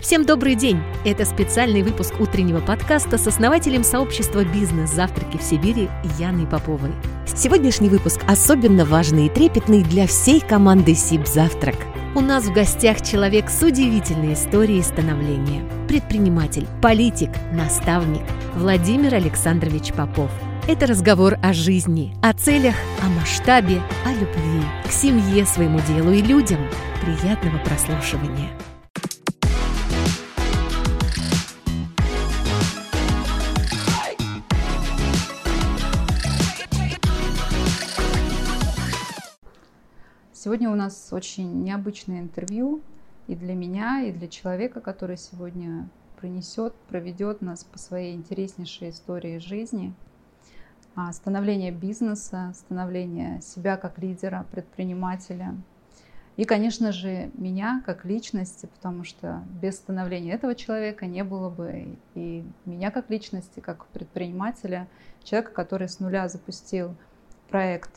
Всем добрый день! Это специальный выпуск утреннего подкаста с основателем сообщества «Бизнес-завтраки в Сибири» Яной Поповой. Сегодняшний выпуск особенно важный и трепетный для всей команды «Сиб-завтрак». У нас в гостях человек с удивительной историей становления. Предприниматель, политик, наставник Владимир Александрович Попов. Это разговор о жизни, о целях, о масштабе, о любви, к семье, своему делу и людям. Приятного прослушивания! Сегодня у нас очень необычное интервью и для меня, и для человека, который сегодня принесет, проведет нас по своей интереснейшей истории жизни. А, становление бизнеса, становление себя как лидера, предпринимателя. И, конечно же, меня как личности, потому что без становления этого человека не было бы и меня как личности, как предпринимателя, человека, который с нуля запустил проект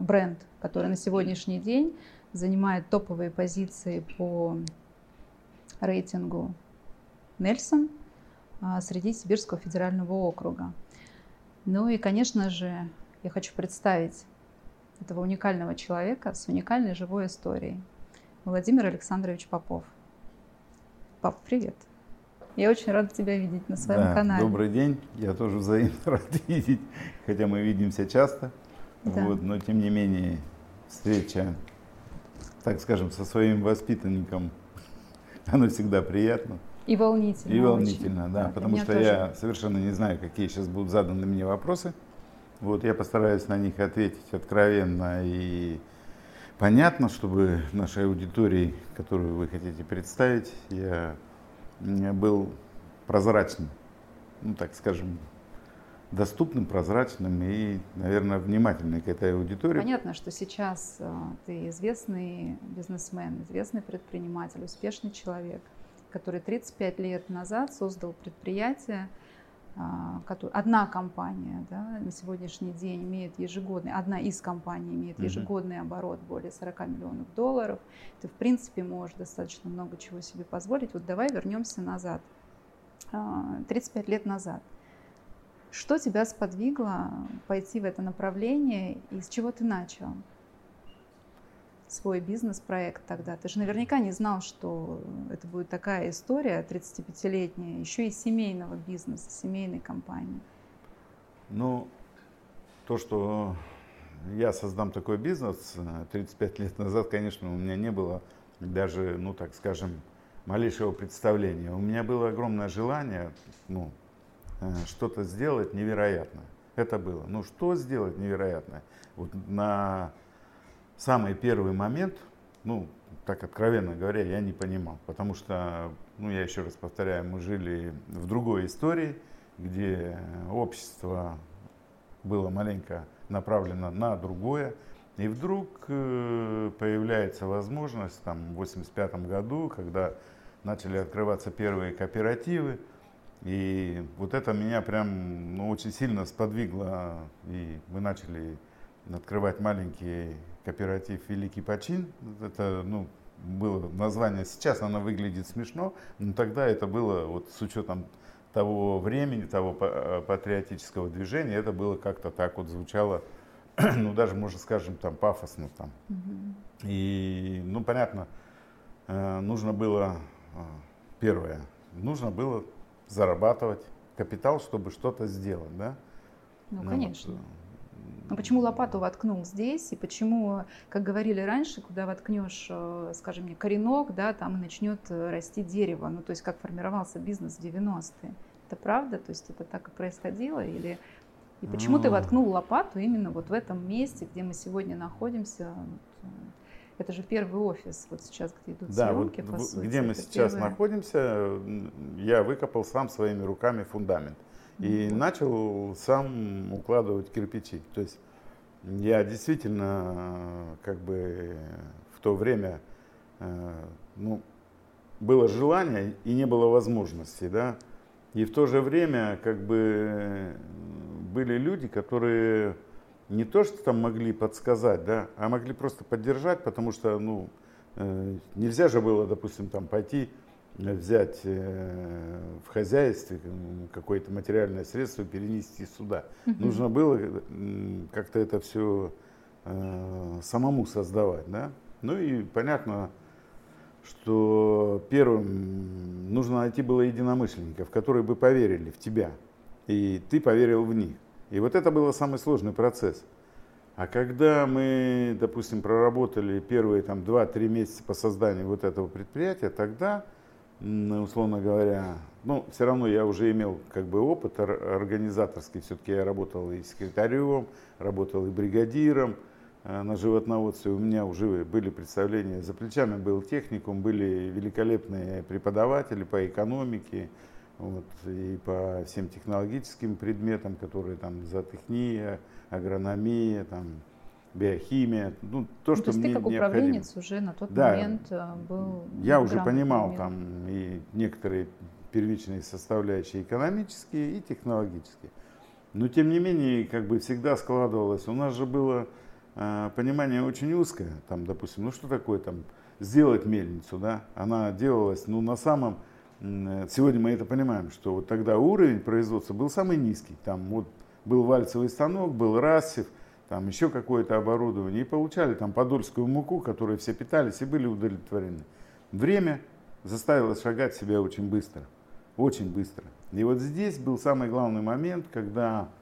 бренд, который на сегодняшний день занимает топовые позиции по рейтингу Нельсон а, среди Сибирского федерального округа. Ну и, конечно же, я хочу представить этого уникального человека с уникальной живой историей. Владимир Александрович Попов. Пап, привет. Я очень рада тебя видеть на своем да, канале. Добрый день. Я тоже взаимно рад видеть, хотя мы видимся часто. Да. Вот, но тем не менее встреча, так скажем, со своим воспитанником, она всегда приятна. И волнительно. И волнительно, очень. да, да потому что тоже. я совершенно не знаю, какие сейчас будут заданы мне вопросы. Вот я постараюсь на них ответить откровенно и понятно, чтобы нашей аудитории, которую вы хотите представить, я был прозрачным, ну так скажем, доступным, прозрачным и, наверное, внимательным к этой аудитории. Понятно, что сейчас э, ты известный бизнесмен, известный предприниматель, успешный человек, который 35 лет назад создал предприятие, э, одна компания да, на сегодняшний день имеет ежегодный, одна из компаний имеет ежегодный оборот более 40 миллионов долларов. Ты, в принципе, можешь достаточно много чего себе позволить. Вот давай вернемся назад, 35 э, лет назад – что тебя сподвигло пойти в это направление и с чего ты начал свой бизнес-проект тогда? Ты же наверняка не знал, что это будет такая история 35-летняя, еще и семейного бизнеса, семейной компании. Ну, то, что я создам такой бизнес 35 лет назад, конечно, у меня не было даже, ну так скажем, малейшего представления. У меня было огромное желание, ну, Э, что-то сделать невероятное. Это было. Ну что сделать невероятное? Вот на самый первый момент, ну, так откровенно говоря, я не понимал. Потому что, ну, я еще раз повторяю, мы жили в другой истории, где общество было маленько направлено на другое. И вдруг э, появляется возможность, там, в 1985 году, когда начали открываться первые кооперативы, и вот это меня прям ну, очень сильно сподвигло. И мы начали открывать маленький кооператив «Великий почин». Это ну, было название, сейчас оно выглядит смешно, но тогда это было вот с учетом того времени, того патриотического движения, это было как-то так вот звучало, ну даже, можно скажем, там пафосно там. И, ну понятно, э, нужно было, э, первое, нужно было зарабатывать капитал, чтобы что-то сделать, да? Ну, ну конечно. Вот. Но почему лопату воткнул здесь, и почему, как говорили раньше, куда воткнешь, э, скажем мне, коренок, да, там и начнет э, расти дерево, ну, то есть как формировался бизнес в 90-е. Это правда? То есть это так и происходило? Или... И почему ну... ты воткнул лопату именно вот в этом месте, где мы сегодня находимся? Это же первый офис, вот сейчас, где идут да, съемки, вот, по сути. Где мы сейчас первое... находимся, я выкопал сам своими руками фундамент. И mm-hmm. начал сам укладывать кирпичи. То есть я действительно как бы в то время, э, ну, было желание и не было возможности, да. И в то же время как бы были люди, которые не то, что там могли подсказать, да, а могли просто поддержать, потому что, ну, э, нельзя же было, допустим, там пойти взять э, в хозяйстве какое-то материальное средство перенести сюда. Угу. Нужно было как-то это все э, самому создавать, да. Ну и понятно, что первым нужно найти было единомышленников, которые бы поверили в тебя, и ты поверил в них. И вот это был самый сложный процесс. А когда мы, допустим, проработали первые там 2-3 месяца по созданию вот этого предприятия, тогда условно говоря, ну, все равно я уже имел как бы опыт организаторский, все-таки я работал и секретарем, работал и бригадиром э, на животноводстве, у меня уже были представления, за плечами был техникум, были великолепные преподаватели по экономике, вот, и по всем технологическим предметам, которые там зоотехния, агрономия, там, биохимия, ну то, ну, что то есть мне ты как необходимо. управленец уже на тот да, момент э, был. Я уже понимал там и некоторые первичные составляющие экономические и технологические. Но тем не менее, как бы всегда складывалось, у нас же было э, понимание очень узкое, там, допустим, ну что такое там сделать мельницу, да, она делалась, ну на самом, сегодня мы это понимаем, что вот тогда уровень производства был самый низкий, там вот был вальцевый станок, был рассев, там еще какое-то оборудование, и получали там подольскую муку, которой все питались и были удовлетворены. Время заставило шагать себя очень быстро, очень быстро. И вот здесь был самый главный момент, когда э,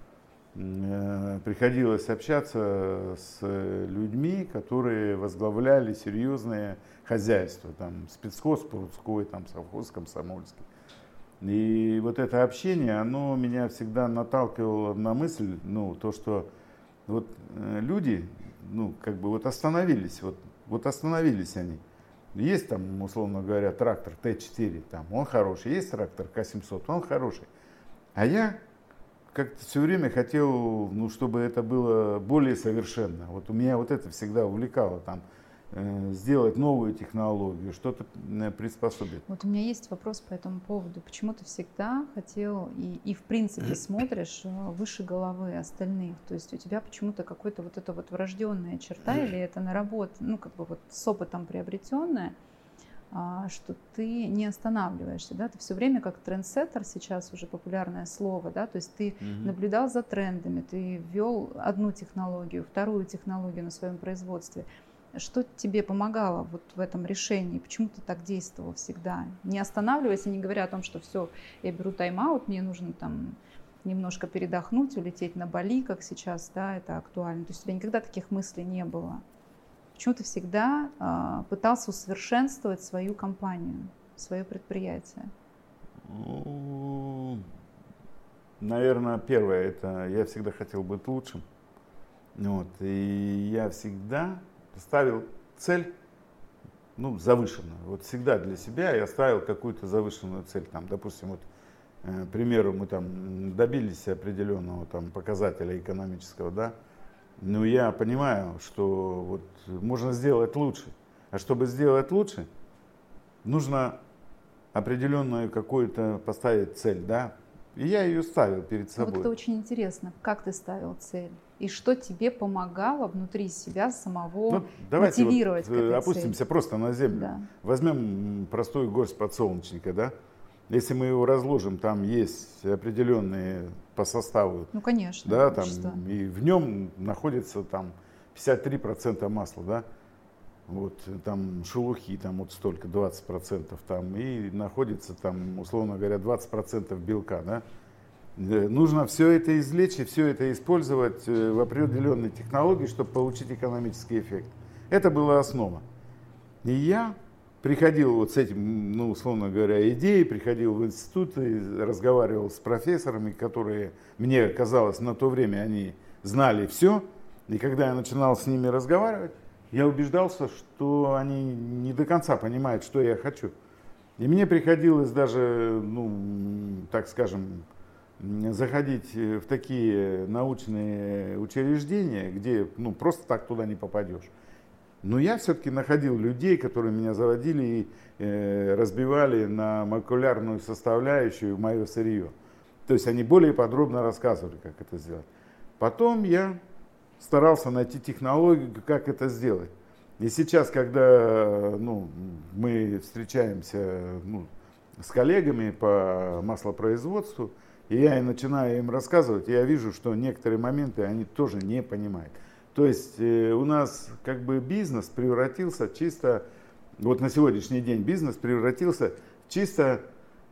приходилось общаться с людьми, которые возглавляли серьезные хозяйства, там спецхоз Прудской, там совхоз Комсомольский. И вот это общение, оно меня всегда наталкивало на мысль, ну, то, что вот э, люди, ну, как бы вот остановились, вот, вот остановились они. Есть там, условно говоря, трактор Т4, там, он хороший, есть трактор К700, он хороший. А я как-то все время хотел, ну, чтобы это было более совершенно. Вот у меня вот это всегда увлекало, там, Э, сделать новую технологию, что-то э, приспособить. Вот у меня есть вопрос по этому поводу. Почему ты всегда хотел и, и в принципе смотришь э, выше головы остальных? То есть у тебя почему-то какой-то вот эта вот врожденная черта или это наработка, ну как бы вот с опытом приобретенная, что ты не останавливаешься, да, ты все время как трендсеттер, сейчас уже популярное слово, да, то есть ты угу. наблюдал за трендами, ты ввел одну технологию, вторую технологию на своем производстве – что тебе помогало вот в этом решении? Почему ты так действовал всегда? Не останавливайся, не говоря о том, что все, я беру тайм-аут, мне нужно там немножко передохнуть, улететь на Бали, как сейчас, да, это актуально. То есть у тебя никогда таких мыслей не было. Почему ты всегда э, пытался усовершенствовать свою компанию, свое предприятие? Ну, наверное, первое, это я всегда хотел быть лучшим. Вот, и я всегда ставил цель ну, завышенную. Вот всегда для себя я ставил какую-то завышенную цель. Там, допустим, вот, э, к примеру, мы там добились определенного там, показателя экономического, да, но я понимаю, что вот можно сделать лучше. А чтобы сделать лучше, нужно определенную какую-то поставить цель, да, и я ее ставил перед собой. Вот это очень интересно. Как ты ставил цель? И что тебе помогало внутри себя самого ну, давайте мотивировать вот, к этой Опустимся цели? просто на землю. Да. Возьмем простую горсть подсолнечника, да? Если мы его разложим, там есть определенные по составу. Ну, конечно. Да, там, и в нем находится там 53% масла, да? Вот там шелухи, там вот столько, 20% там, и находится там, условно говоря, 20% белка, да? Нужно все это извлечь и все это использовать э, в определенной технологии, чтобы получить экономический эффект. Это была основа. И я приходил вот с этим, ну, условно говоря, идеей, приходил в институт и разговаривал с профессорами, которые, мне казалось, на то время они знали все. И когда я начинал с ними разговаривать, я убеждался, что они не до конца понимают, что я хочу. И мне приходилось даже, ну, так скажем, заходить в такие научные учреждения, где ну, просто так туда не попадешь. Но я все-таки находил людей, которые меня заводили и э, разбивали на молекулярную составляющую мое сырье. То есть они более подробно рассказывали, как это сделать. Потом я старался найти технологию, как это сделать. И сейчас, когда ну, мы встречаемся ну, с коллегами по маслопроизводству, и я начинаю им рассказывать, я вижу, что некоторые моменты они тоже не понимают. То есть э, у нас как бы бизнес превратился чисто, вот на сегодняшний день бизнес превратился чисто,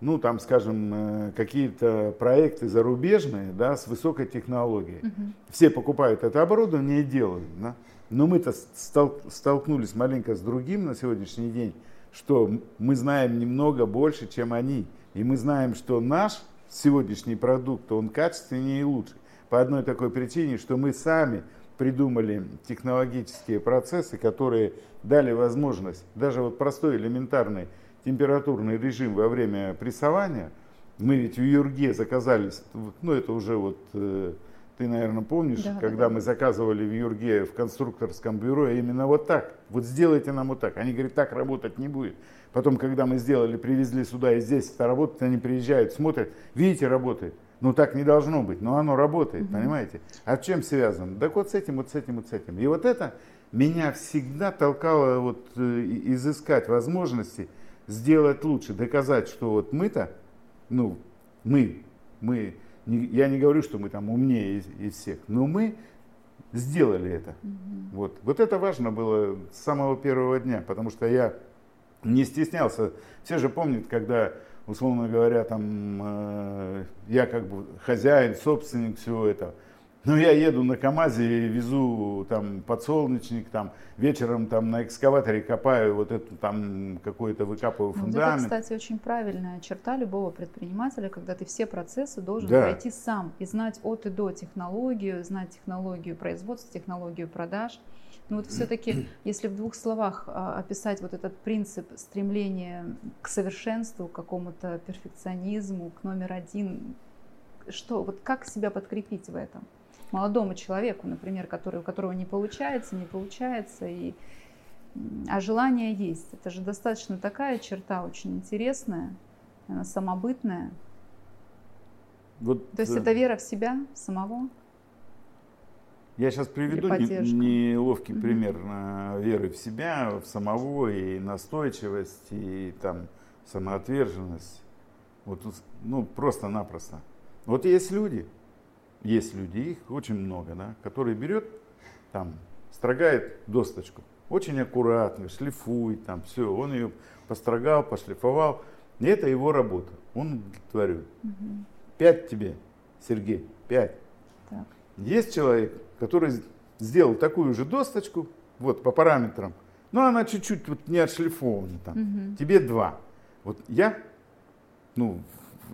ну там скажем, э, какие-то проекты зарубежные, да, с высокой технологией. Угу. Все покупают это оборудование и делают, да. Но мы-то стол- столкнулись маленько с другим на сегодняшний день, что мы знаем немного больше, чем они. И мы знаем, что наш сегодняшний продукт, он качественнее и лучше. По одной такой причине, что мы сами придумали технологические процессы, которые дали возможность, даже вот простой элементарный температурный режим во время прессования, мы ведь в Юрге заказали, ну это уже вот, э, ты, наверное, помнишь, да, когда да, мы заказывали в Юрге в конструкторском бюро именно вот так, вот сделайте нам вот так. Они говорят, так работать не будет. Потом, когда мы сделали, привезли сюда и здесь это работает, они приезжают, смотрят, видите, работает. Ну так не должно быть, но оно работает, угу. понимаете? А чем связано? Так вот с этим, вот с этим, вот с этим. И вот это меня всегда толкало вот э, изыскать возможности сделать лучше, доказать, что вот мы-то, ну, мы, мы, не, я не говорю, что мы там умнее из, из всех, но мы сделали это. Угу. Вот. вот это важно было с самого первого дня, потому что я не стеснялся. Все же помнят, когда, условно говоря, там э, я как бы хозяин, собственник всего этого. Но я еду на КАМАЗе и везу там подсолнечник, там вечером там на экскаваторе копаю вот эту там какой-то выкапываю фундамент. Вот это, кстати, очень правильная черта любого предпринимателя, когда ты все процессы должен да. пройти сам и знать от и до технологию, знать технологию производства, технологию продаж. Но вот все-таки, если в двух словах а, описать вот этот принцип стремления к совершенству, к какому-то перфекционизму, к номер один, что, вот как себя подкрепить в этом? Молодому человеку, например, который, у которого не получается, не получается, и, а желание есть. Это же достаточно такая черта очень интересная, она самобытная. Вот, То есть это вера в себя самого? Я сейчас приведу неловкий угу. пример веры в себя, в самого, и настойчивость, и там самоотверженность. Вот, ну, просто-напросто. Вот есть люди, есть люди, их очень много, да, которые берет, там, строгает досточку, очень аккуратно, шлифует, там, все, он ее построгал, пошлифовал, и это его работа, он удовлетворен. Угу. Пять тебе, Сергей, пять. Так. Есть человек, который сделал такую же досточку, вот по параметрам, но она чуть-чуть вот не отшлифована там. Угу. Тебе два. Вот я, ну,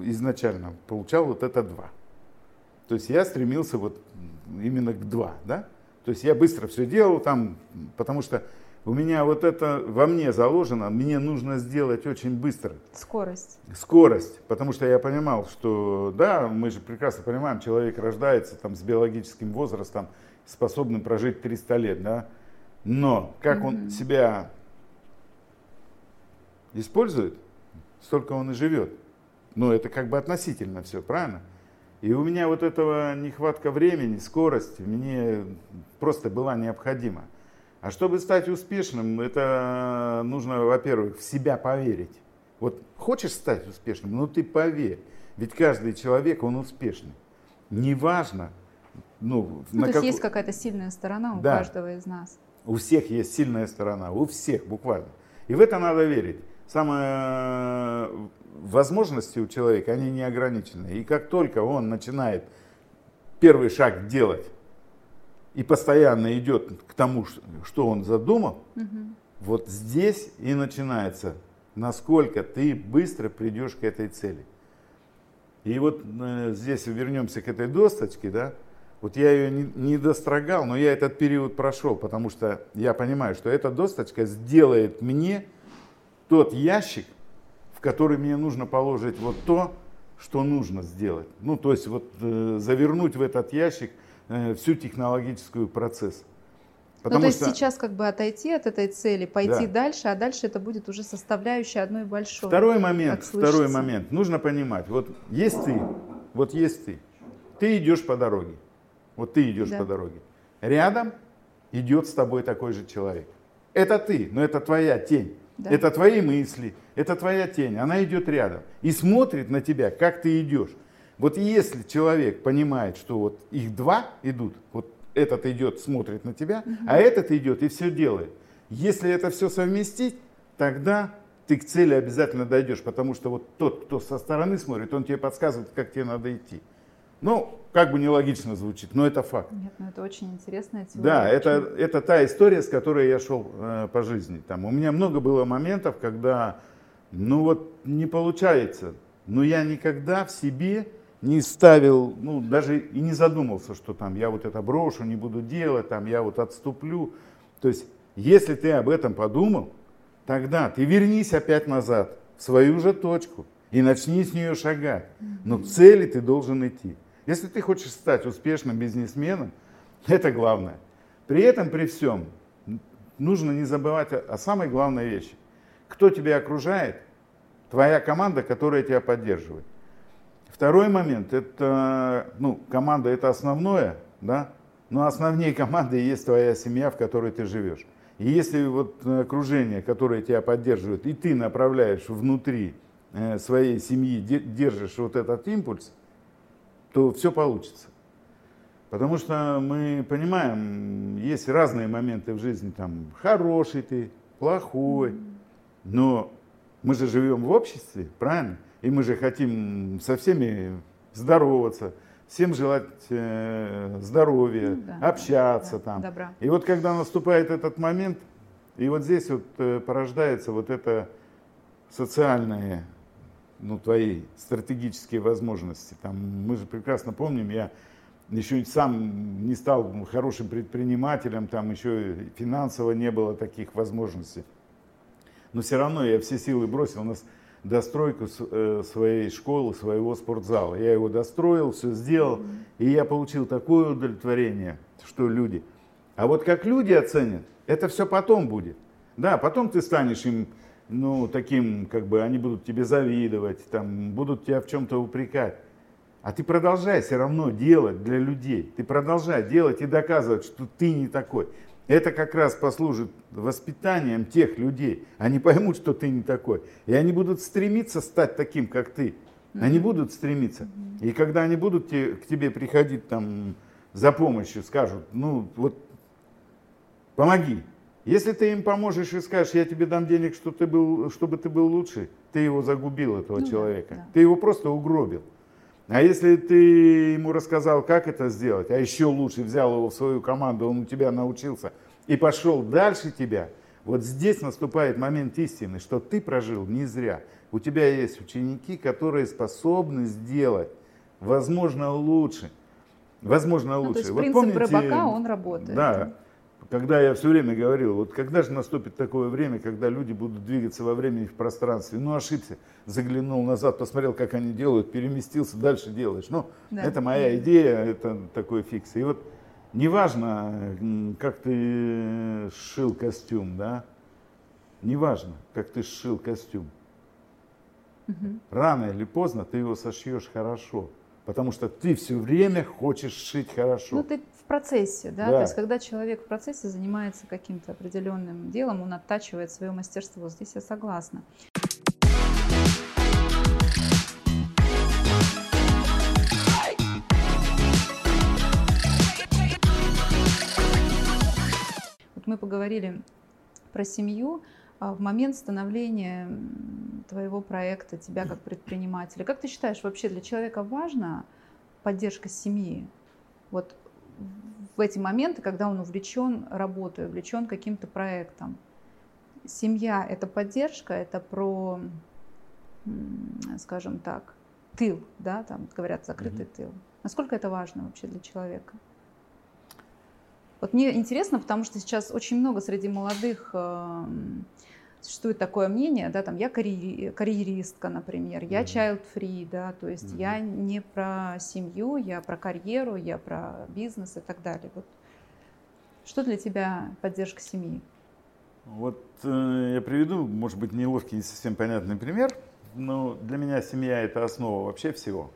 изначально получал вот это два. То есть я стремился вот именно к два, да? То есть я быстро все делал там, потому что у меня вот это во мне заложено, мне нужно сделать очень быстро. Скорость. Скорость, потому что я понимал, что да, мы же прекрасно понимаем, человек рождается там с биологическим возрастом, способным прожить 300 лет, да, но как mm-hmm. он себя использует, столько он и живет. Но это как бы относительно все, правильно? И у меня вот этого нехватка времени, скорости мне просто была необходима. А чтобы стать успешным, это нужно, во-первых, в себя поверить. Вот хочешь стать успешным, ну ты поверь. Ведь каждый человек, он успешный. Неважно, ну, ну то есть как... есть какая-то сильная сторона у да. каждого из нас. У всех есть сильная сторона, у всех буквально. И в это надо верить. Самые возможности у человека, они не ограничены. И как только он начинает первый шаг делать, и постоянно идет к тому, что он задумал, угу. вот здесь и начинается, насколько ты быстро придешь к этой цели. И вот э, здесь вернемся к этой досточке, да, вот я ее не, не дострогал, но я этот период прошел, потому что я понимаю, что эта досточка сделает мне тот ящик, в который мне нужно положить вот то, что нужно сделать. Ну, то есть вот э, завернуть в этот ящик Э, всю технологическую процесс. Потому ну, то есть что... сейчас как бы отойти от этой цели, пойти да. дальше, а дальше это будет уже составляющая одной большой. Второй момент, второй момент. Нужно понимать, вот есть ты, вот есть ты, ты идешь по дороге, вот ты идешь да. по дороге, рядом идет с тобой такой же человек. Это ты, но это твоя тень. Да. Это твои мысли, это твоя тень, она идет рядом и смотрит на тебя, как ты идешь. Вот если человек понимает, что вот их два идут, вот этот идет, смотрит на тебя, угу. а этот идет и все делает. Если это все совместить, тогда ты к цели обязательно дойдешь, потому что вот тот, кто со стороны смотрит, он тебе подсказывает, как тебе надо идти. Ну, как бы нелогично звучит, но это факт. Нет, ну это очень интересная теория. Да, это, это та история, с которой я шел э, по жизни. Там, у меня много было моментов, когда, ну вот, не получается. Но я никогда в себе не ставил, ну, даже и не задумался, что там я вот это брошу, не буду делать, там я вот отступлю. То есть, если ты об этом подумал, тогда ты вернись опять назад, в свою же точку, и начни с нее шагать. Но к цели ты должен идти. Если ты хочешь стать успешным бизнесменом, это главное. При этом, при всем, нужно не забывать о, самой главной вещи. Кто тебя окружает? Твоя команда, которая тебя поддерживает. Второй момент, это, ну, команда это основное, да, но основнее команды есть твоя семья, в которой ты живешь. И если вот окружение, которое тебя поддерживает, и ты направляешь внутри э, своей семьи, держишь вот этот импульс, то все получится. Потому что мы понимаем, есть разные моменты в жизни, там, хороший ты, плохой, но мы же живем в обществе, правильно? И мы же хотим со всеми здороваться, всем желать э, здоровья, ну, да, общаться да, там. Добра. И вот когда наступает этот момент, и вот здесь вот э, порождается вот это социальное ну, твои стратегические возможности. Там, мы же прекрасно помним, я еще сам не стал хорошим предпринимателем, там еще финансово не было таких возможностей. Но все равно я все силы бросил. У нас достройку э, своей школы, своего спортзала. Я его достроил, все сделал, и я получил такое удовлетворение, что люди. А вот как люди оценят, это все потом будет. Да, потом ты станешь им ну, таким, как бы, они будут тебе завидовать, там, будут тебя в чем-то упрекать. А ты продолжай все равно делать для людей. Ты продолжай делать и доказывать, что ты не такой. Это как раз послужит воспитанием тех людей. Они поймут, что ты не такой. И они будут стремиться стать таким, как ты. Они будут стремиться. И когда они будут те, к тебе приходить там за помощью, скажут, ну вот помоги, если ты им поможешь и скажешь, я тебе дам денег, что ты был, чтобы ты был лучше, ты его загубил, этого ну, человека. Да. Ты его просто угробил. А если ты ему рассказал, как это сделать, а еще лучше взял его в свою команду, он у тебя научился и пошел дальше тебя, вот здесь наступает момент истины, что ты прожил не зря. У тебя есть ученики, которые способны сделать, возможно, лучше. Возможно, лучше. Ну, то есть вот принцип помните, рыбака, он работает. Да когда я все время говорил, вот когда же наступит такое время, когда люди будут двигаться во времени и в пространстве. Ну, ошибся, заглянул назад, посмотрел, как они делают, переместился, дальше делаешь. Ну, да. это моя идея, это такой фикс. И вот неважно, как ты сшил костюм, да, неважно, как ты сшил костюм. Угу. Рано или поздно ты его сошьешь хорошо. Потому что ты все время хочешь шить хорошо. Ну, ты процессе, да? да, то есть когда человек в процессе занимается каким-то определенным делом, он оттачивает свое мастерство. Здесь я согласна. Вот мы поговорили про семью а в момент становления твоего проекта, тебя как предпринимателя. Как ты считаешь, вообще для человека важна поддержка семьи? Вот в эти моменты, когда он увлечен работой, увлечен каким-то проектом. Семья – это поддержка, это про, скажем так, тыл, да, там говорят закрытый mm-hmm. тыл. Насколько это важно вообще для человека? Вот мне интересно, потому что сейчас очень много среди молодых эм, существует такое мнение, да, там я карьери, карьеристка, например, я child free, да, то есть mm-hmm. я не про семью, я про карьеру, я про бизнес и так далее. Вот что для тебя поддержка семьи? Вот э, я приведу, может быть, неловкий, не совсем понятный пример, но для меня семья это основа вообще всего.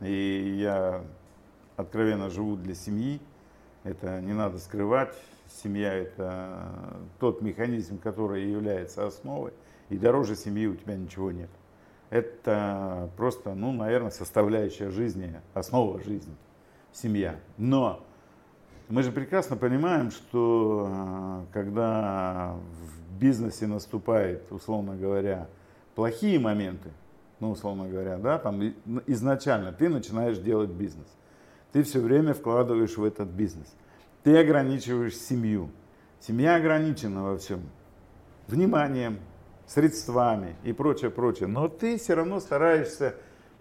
И я откровенно живу для семьи, это не надо скрывать. Семья это тот механизм, который является основой, и дороже семьи у тебя ничего нет. Это просто, ну, наверное, составляющая жизни, основа жизни, семья. Но мы же прекрасно понимаем, что э, когда в бизнесе наступает, условно говоря, плохие моменты, ну, условно говоря, да, там изначально ты начинаешь делать бизнес. Ты все время вкладываешь в этот бизнес. Ты ограничиваешь семью. Семья ограничена во всем. Вниманием, средствами и прочее, прочее. Но ты все равно стараешься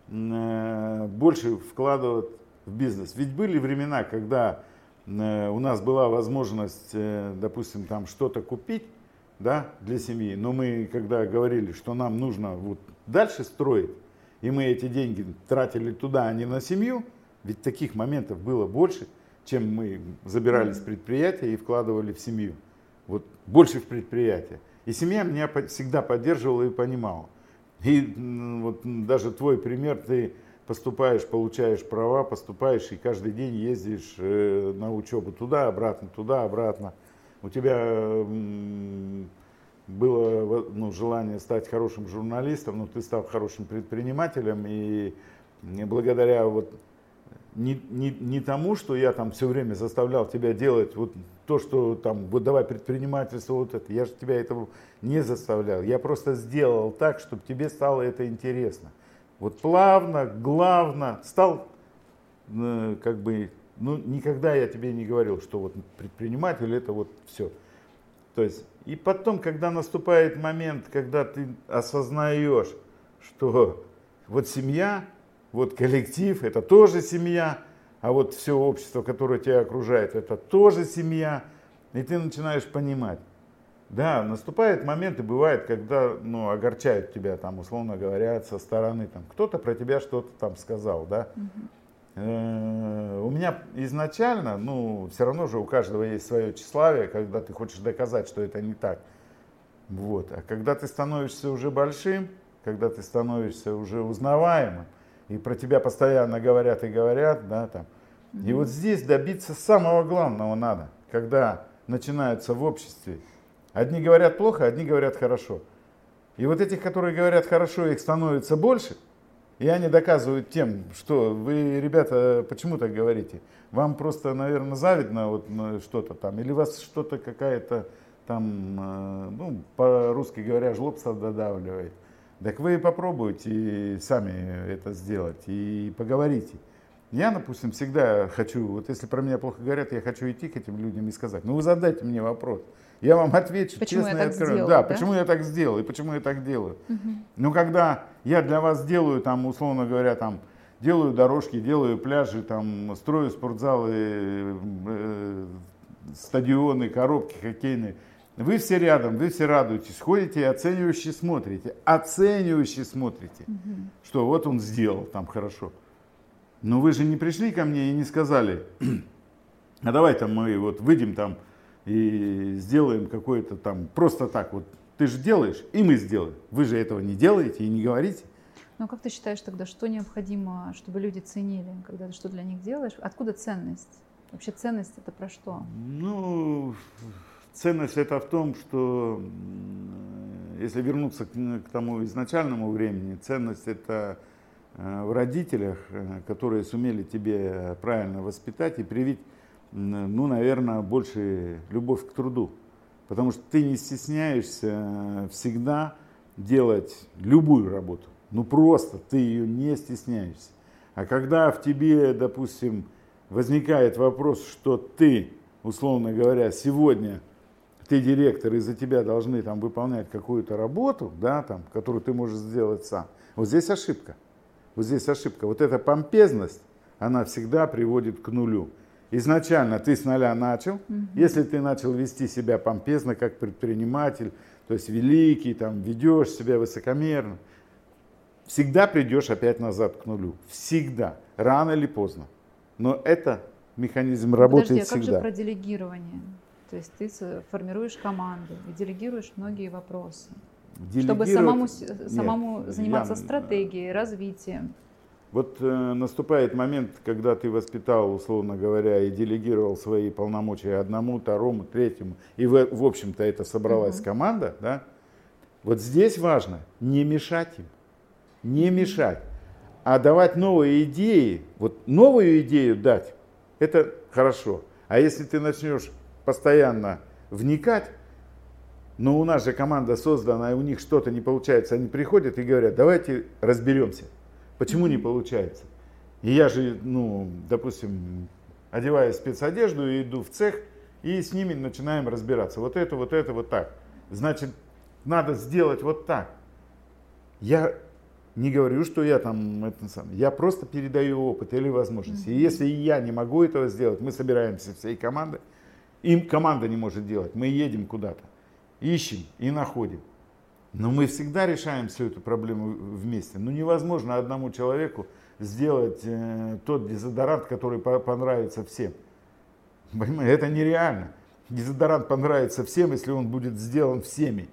э, больше вкладывать в бизнес. Ведь были времена, когда э, у нас была возможность, э, допустим, там что-то купить, да, для семьи, но мы, когда говорили, что нам нужно вот дальше строить, и мы эти деньги тратили туда, а не на семью, ведь таких моментов было больше, чем мы забирали с предприятия и вкладывали в семью. Вот больше в предприятие. И семья меня всегда поддерживала и понимала. И вот даже твой пример, ты поступаешь, получаешь права, поступаешь и каждый день ездишь э, на учебу туда, обратно, туда, обратно. У тебя было ну, желание стать хорошим журналистом, но ты стал хорошим предпринимателем, и благодаря вот не, не, не тому, что я там все время заставлял тебя делать вот то, что там, вот давай предпринимательство, вот это, я же тебя этого не заставлял. Я просто сделал так, чтобы тебе стало это интересно. Вот плавно, главно, стал э, как бы, ну никогда я тебе не говорил, что вот предприниматель это вот все. То есть, и потом, когда наступает момент, когда ты осознаешь, что вот семья вот коллектив, это тоже семья, а вот все общество, которое тебя окружает, это тоже семья. И ты начинаешь понимать. Да, наступают моменты, бывает, когда ну, огорчают тебя, там, условно говоря, со стороны, там, кто-то про тебя что-то там сказал, да. Э, у меня изначально, ну, все равно же у каждого есть свое тщеславие, когда ты хочешь доказать, что это не так. Вот. А когда ты становишься уже большим, когда ты становишься уже узнаваемым, и про тебя постоянно говорят и говорят, да, там. И вот здесь добиться самого главного надо, когда начинаются в обществе. Одни говорят плохо, одни говорят хорошо. И вот этих, которые говорят хорошо, их становится больше, и они доказывают тем, что вы, ребята, почему так говорите? Вам просто, наверное, завидно вот что-то там, или вас что-то какая-то там, э, ну, по-русски говоря, жлобство додавливает. Так вы попробуйте сами это сделать и поговорите. Я, допустим, всегда хочу, вот если про меня плохо говорят, я хочу идти к этим людям и сказать, ну вы задайте мне вопрос. Я вам отвечу почему честно и откровенно. Сделал, да, да, почему я так сделал и почему я так делаю. Угу. Но когда я для вас делаю, там, условно говоря, там, делаю дорожки, делаю пляжи, там, строю спортзалы, э, стадионы, коробки хоккейные, вы все рядом, вы все радуетесь, ходите и оценивающе смотрите. Оценивающе смотрите, угу. что вот он сделал там хорошо. Но вы же не пришли ко мне и не сказали, а давай там мы вот выйдем там и сделаем какое-то там просто так вот. Ты же делаешь, и мы сделаем. Вы же этого не делаете и не говорите. Ну а как ты считаешь тогда, что необходимо, чтобы люди ценили, когда ты что для них делаешь? Откуда ценность? Вообще ценность это про что? Ну, Ценность это в том, что если вернуться к, к тому изначальному времени, ценность это э, в родителях, э, которые сумели тебе правильно воспитать и привить, ну, наверное, больше любовь к труду. Потому что ты не стесняешься всегда делать любую работу. Ну просто ты ее не стесняешься. А когда в тебе, допустим, возникает вопрос, что ты, условно говоря, сегодня ты директор, и за тебя должны там выполнять какую-то работу, да, там, которую ты можешь сделать сам. Вот здесь ошибка. Вот здесь ошибка. Вот эта помпезность, она всегда приводит к нулю. Изначально ты с нуля начал. Угу. Если ты начал вести себя помпезно, как предприниматель, то есть великий, там, ведешь себя высокомерно, всегда придешь опять назад к нулю. Всегда. Рано или поздно. Но это механизм работает Подожди, а как всегда. же про делегирование? То есть ты формируешь команду и делегируешь многие вопросы. Чтобы самому, самому заниматься я, стратегией, развитием. Вот э, наступает момент, когда ты воспитал, условно говоря, и делегировал свои полномочия одному, второму, третьему, и в, в общем-то это собралась mm-hmm. команда, да? Вот здесь важно не мешать им, не мешать, а давать новые идеи. Вот новую идею дать, это хорошо. А если ты начнешь постоянно вникать, но у нас же команда создана, и у них что-то не получается, они приходят и говорят, давайте разберемся. Почему не получается? И я же, ну, допустим, одеваю спецодежду и иду в цех, и с ними начинаем разбираться. Вот это, вот это, вот так. Значит, надо сделать вот так. Я не говорю, что я там это сам. Я просто передаю опыт или возможности. И если я не могу этого сделать, мы собираемся всей командой. Им команда не может делать. Мы едем куда-то, ищем и находим. Но мы всегда решаем всю эту проблему вместе. Ну невозможно одному человеку сделать э, тот дезодорант, который по понравится всем. Понимаете, это нереально. Дезодорант понравится всем, если он будет сделан всеми.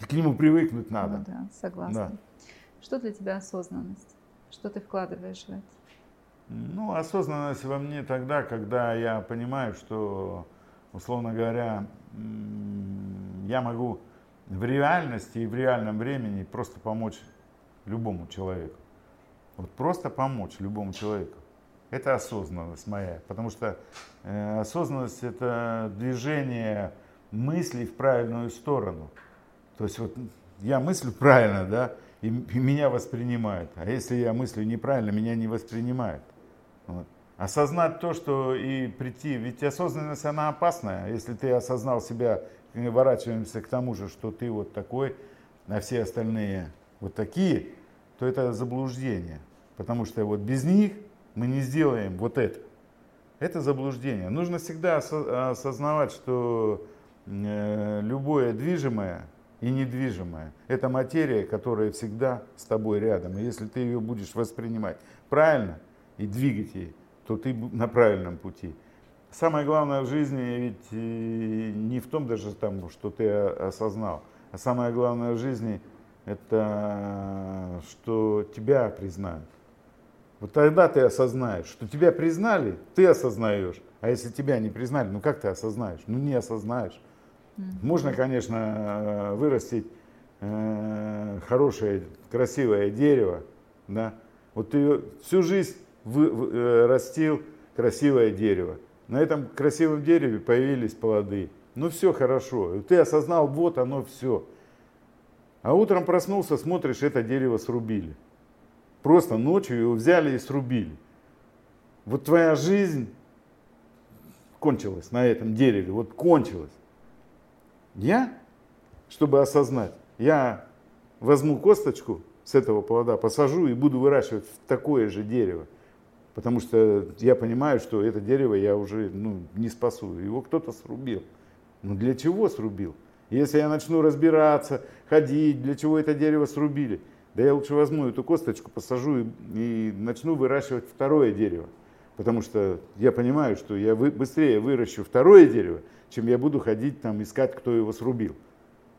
К нему привыкнуть надо. Ну да, согласна. Да. Что для тебя осознанность? Что ты вкладываешь в это? Ну, осознанность во мне тогда, когда я понимаю, что, условно говоря, я могу в реальности и в реальном времени просто помочь любому человеку. Вот просто помочь любому человеку. Это осознанность моя, потому что э, осознанность это движение мыслей в правильную сторону. То есть вот я мыслю правильно, да, и, и меня воспринимают. А если я мыслю неправильно, меня не воспринимают. Вот. Осознать то, что и прийти, ведь осознанность она опасная. Если ты осознал себя мы ворачиваемся к тому же, что ты вот такой, а все остальные вот такие, то это заблуждение. Потому что вот без них мы не сделаем вот это. Это заблуждение. Нужно всегда осознавать, что э, любое движимое и недвижимое – это материя, которая всегда с тобой рядом. И если ты ее будешь воспринимать правильно и двигать ей, то ты на правильном пути. Самое главное в жизни ведь э, не в том даже там, что ты осознал, а самое главное в жизни это что тебя признают. Вот тогда ты осознаешь, что тебя признали, ты осознаешь. А если тебя не признали, ну как ты осознаешь? Ну не осознаешь. Можно, конечно, вырастить э, хорошее, красивое дерево, да. Вот ты всю жизнь вы, э, растил красивое дерево. На этом красивом дереве появились плоды. Ну все хорошо. Ты осознал, вот оно все. А утром проснулся, смотришь, это дерево срубили. Просто ночью его взяли и срубили. Вот твоя жизнь кончилась на этом дереве. Вот кончилась. Я, чтобы осознать, я возьму косточку с этого плода, посажу и буду выращивать в такое же дерево. Потому что я понимаю, что это дерево я уже ну, не спасу. Его кто-то срубил. Ну для чего срубил? Если я начну разбираться, ходить, для чего это дерево срубили, да я лучше возьму эту косточку, посажу и, и начну выращивать второе дерево. Потому что я понимаю, что я вы, быстрее выращу второе дерево, чем я буду ходить там искать, кто его срубил.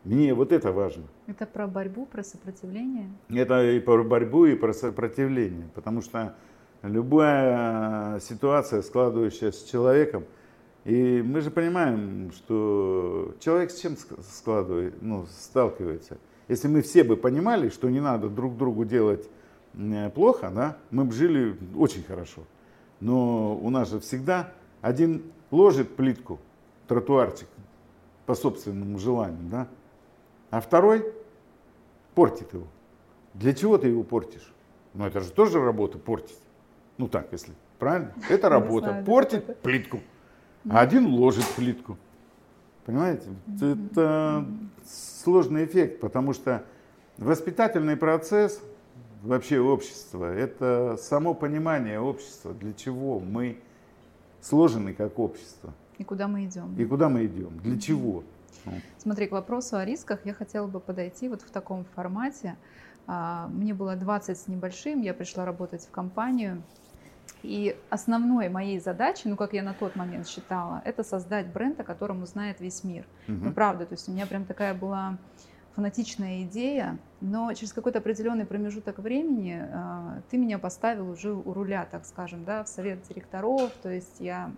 Мне вот это важно. Это про борьбу, про сопротивление? Это и про борьбу, и про сопротивление. Потому что любая ситуация, складывающаяся с человеком, и мы же понимаем, что человек с чем складывает, ну, сталкивается. Если мы все бы понимали, что не надо друг другу делать плохо, да, мы бы жили очень хорошо. Но у нас же всегда один ложит плитку, тротуарчик по собственному желанию, да, а второй портит его. Для чего ты его портишь? Ну это же тоже работа портить. Ну так, если правильно? Это работа. Знаю, Портит это. плитку. А один ложит плитку. Понимаете? Это сложный эффект, потому что воспитательный процесс вообще общества, это само понимание общества, для чего мы сложены как общество. И куда мы идем. И куда мы идем, для чего. Смотри, к вопросу о рисках я хотела бы подойти вот в таком формате. А, мне было 20 с небольшим, я пришла работать в компанию, и основной моей задачей, ну как я на тот момент считала, это создать бренд, о котором узнает весь мир. Угу. Ну правда, то есть у меня прям такая была фанатичная идея, но через какой-то определенный промежуток времени э, ты меня поставил уже у руля, так скажем, да, в совет директоров, то есть я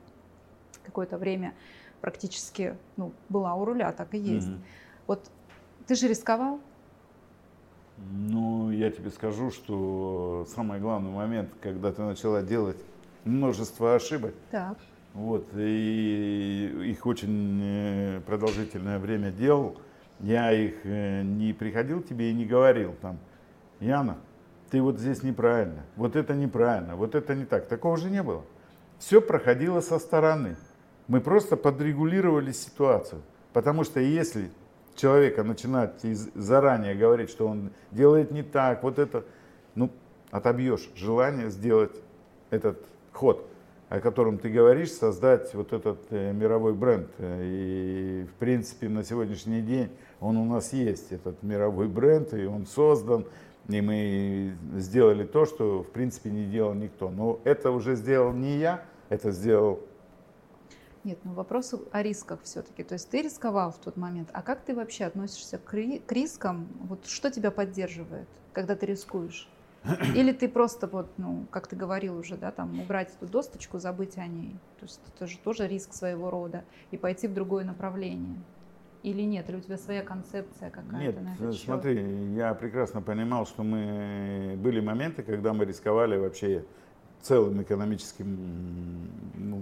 какое-то время практически ну, была у руля, так и есть. Mm-hmm. Вот ты же рисковал? Ну, я тебе скажу, что самый главный момент, когда ты начала делать множество ошибок, так. вот, и их очень э, продолжительное время делал, я их э, не приходил тебе и не говорил там, Яна, ты вот здесь неправильно, вот это неправильно, вот это не так. Такого же не было. Все проходило со стороны. Мы просто подрегулировали ситуацию. Потому что если человека начинать заранее говорить, что он делает не так, вот это, ну, отобьешь желание сделать этот ход, о котором ты говоришь, создать вот этот э, мировой бренд. И, в принципе, на сегодняшний день он у нас есть, этот мировой бренд, и он создан, и мы сделали то, что, в принципе, не делал никто. Но это уже сделал не я, это сделал нет, ну вопрос о рисках все-таки. То есть ты рисковал в тот момент, а как ты вообще относишься к, ри- к рискам? Вот что тебя поддерживает, когда ты рискуешь? Или ты просто вот, ну, как ты говорил уже, да, там убрать эту досточку, забыть о ней. То есть это же тоже риск своего рода и пойти в другое направление. Или нет? Или у тебя своя концепция какая-то нет, на этот счет? смотри, я прекрасно понимал, что мы были моменты, когда мы рисковали вообще целым экономическим, ну,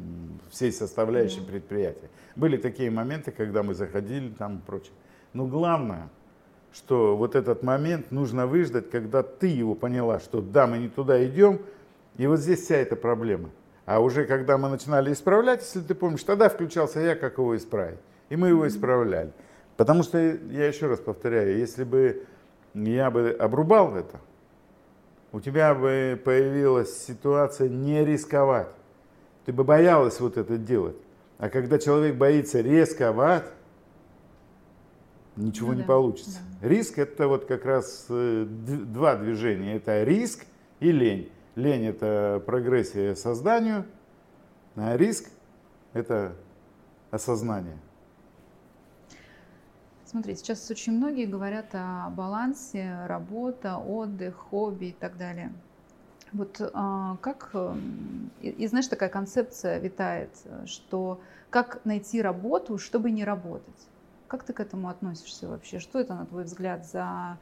всей составляющей mm предприятия. Были такие моменты, когда мы заходили там и прочее. Но главное, что вот этот момент нужно выждать, когда ты его поняла, что да, мы не туда идем, и вот здесь вся эта проблема. А уже когда мы начинали исправлять, если ты помнишь, тогда включался я, как его исправить. И мы его исправляли. Потому что, я еще раз повторяю, если бы я бы обрубал это, у тебя бы появилась ситуация не рисковать. Ты бы боялась вот это делать. А когда человек боится рисковать, ничего ну, не да, получится. Да. Риск это вот как раз э, два движения. Это риск и лень. Лень это прогрессия созданию, а риск это осознание. Смотри, сейчас очень многие говорят о балансе, работа, отдых, хобби и так далее. Вот а, как, эм, и, и знаешь, такая концепция витает, что как найти работу, чтобы не работать. Как ты к этому относишься вообще? Что это, на твой взгляд, за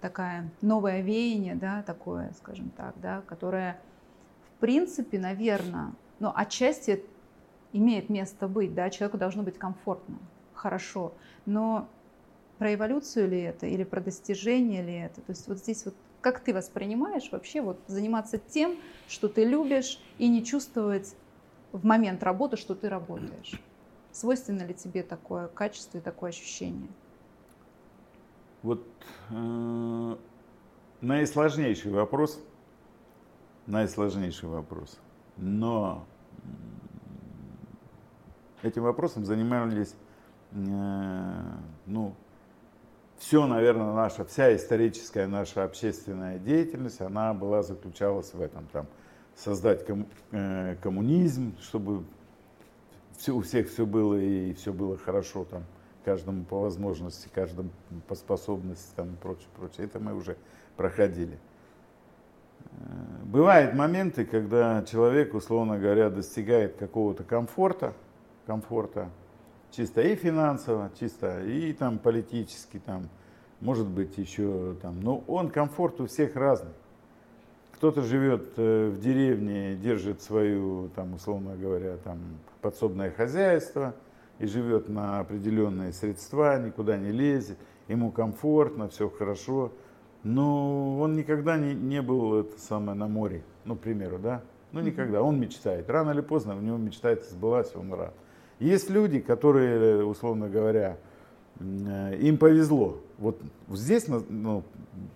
такая новое веяние, да, такое, скажем так, да, которое, в принципе, наверное, ну, отчасти имеет место быть, да, человеку должно быть комфортно хорошо, но про эволюцию ли это или про достижение ли это? То есть вот здесь вот как ты воспринимаешь вообще вот заниматься тем, что ты любишь, и не чувствовать в момент работы, что ты работаешь? Свойственно ли тебе такое качество и такое ощущение? Вот э, наисложнейший вопрос, наисложнейший вопрос. Но этим вопросом занимались ну, все, наверное, наша, вся историческая наша общественная деятельность, она была, заключалась в этом, там, создать ком, э, коммунизм, чтобы все, у всех все было и все было хорошо, там, каждому по возможности, каждому по способности, там, и прочее, прочее. Это мы уже проходили. Э, бывают моменты, когда человек, условно говоря, достигает какого-то комфорта, комфорта, чисто и финансово, чисто и там политически, там, может быть еще там, но он комфорт у всех разный. Кто-то живет э, в деревне, держит свою, там, условно говоря, там, подсобное хозяйство и живет на определенные средства, никуда не лезет, ему комфортно, все хорошо, но он никогда не, не был это самое, на море, ну, к примеру, да, ну, никогда, он мечтает, рано или поздно у него мечтает сбылась, он рад. Есть люди, которые, условно говоря, э, им повезло. Вот здесь ну,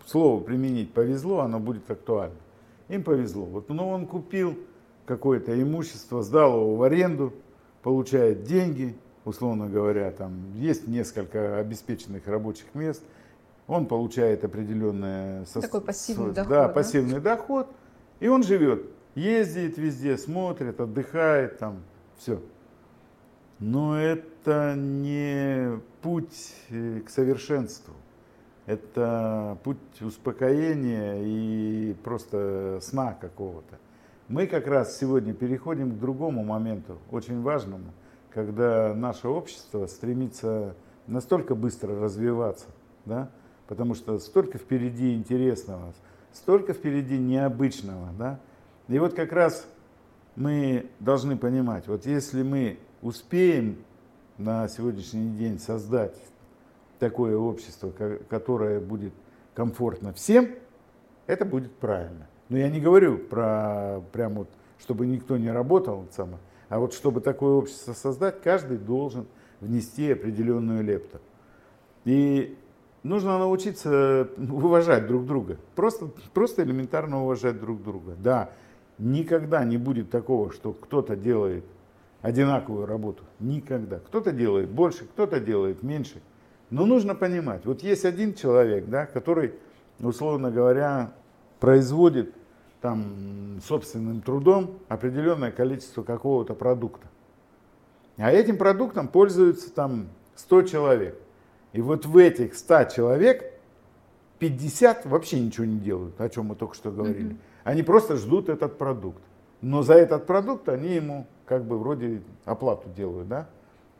слово применить повезло, оно будет актуально. Им повезло. Вот, но он купил какое-то имущество, сдал его в аренду, получает деньги, условно говоря, там есть несколько обеспеченных рабочих мест, он получает определенное такой пассивный со, доход, да, пассивный доход, и он живет, ездит везде, смотрит, отдыхает, там все. Но это не путь э, к совершенству. Это путь успокоения и просто сна какого-то. Мы как раз сегодня переходим к другому моменту, очень важному, когда наше общество стремится настолько быстро развиваться, да, потому что столько впереди интересного, столько впереди необычного, да. И вот как раз мы должны понимать, вот если мы успеем на сегодняшний день создать такое общество, которое будет комфортно всем, это будет правильно. Но я не говорю про прям вот, чтобы никто не работал, само, а вот чтобы такое общество создать, каждый должен внести определенную лепту. И нужно научиться уважать друг друга. Просто, просто элементарно уважать друг друга. Да, никогда не будет такого, что кто-то делает одинаковую работу. Никогда. Кто-то делает больше, кто-то делает меньше. Но нужно понимать, вот есть один человек, да, который, условно говоря, производит там, собственным трудом определенное количество какого-то продукта. А этим продуктом пользуются там 100 человек. И вот в этих 100 человек 50 вообще ничего не делают, о чем мы только что говорили. Mm-hmm. Они просто ждут этот продукт. Но за этот продукт они ему как бы вроде оплату делают, да?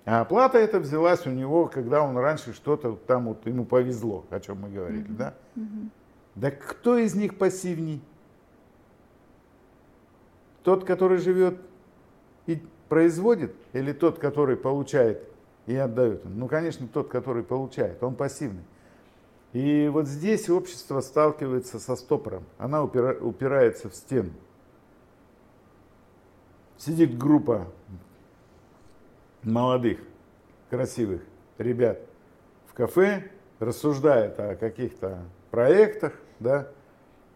А оплата эта взялась у него, когда он раньше что-то там вот ему повезло, о чем мы говорили, mm-hmm. да? Mm-hmm. Да кто из них пассивней? Тот, который живет и производит, или тот, который получает и отдает? Ну, конечно, тот, который получает, он пассивный. И вот здесь общество сталкивается со стопором. Она упира, упирается в стену. Сидит группа молодых, красивых ребят в кафе, рассуждает о каких-то проектах, да,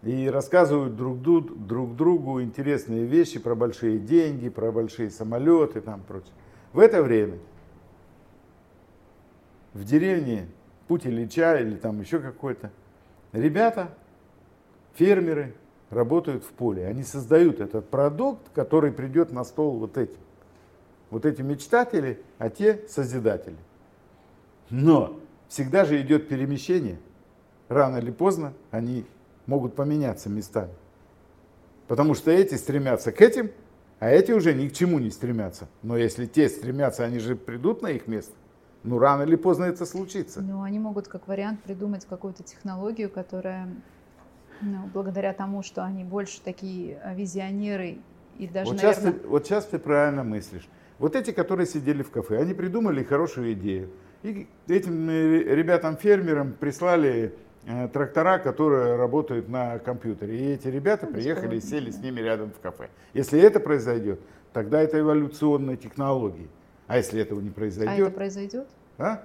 и рассказывают друг, друг другу интересные вещи про большие деньги, про большие самолеты там прочее. В это время в деревне Путь Ильича или там еще какой-то, ребята, фермеры, работают в поле. Они создают этот продукт, который придет на стол вот этим. Вот эти мечтатели, а те созидатели. Но всегда же идет перемещение. Рано или поздно они могут поменяться местами. Потому что эти стремятся к этим, а эти уже ни к чему не стремятся. Но если те стремятся, они же придут на их место. Ну, рано или поздно это случится. Ну, они могут как вариант придумать какую-то технологию, которая, ну, благодаря тому, что они больше такие а, визионеры и даже, вот, наверное... сейчас ты, вот сейчас ты правильно мыслишь. Вот эти, которые сидели в кафе, они придумали хорошую идею. И этим э, ребятам-фермерам прислали Э, трактора, которые работают на компьютере. И эти ребята ну, приехали и сели с ними рядом в кафе. Если это произойдет, тогда это эволюционные технологии. А если этого не произойдет? А это произойдет? А?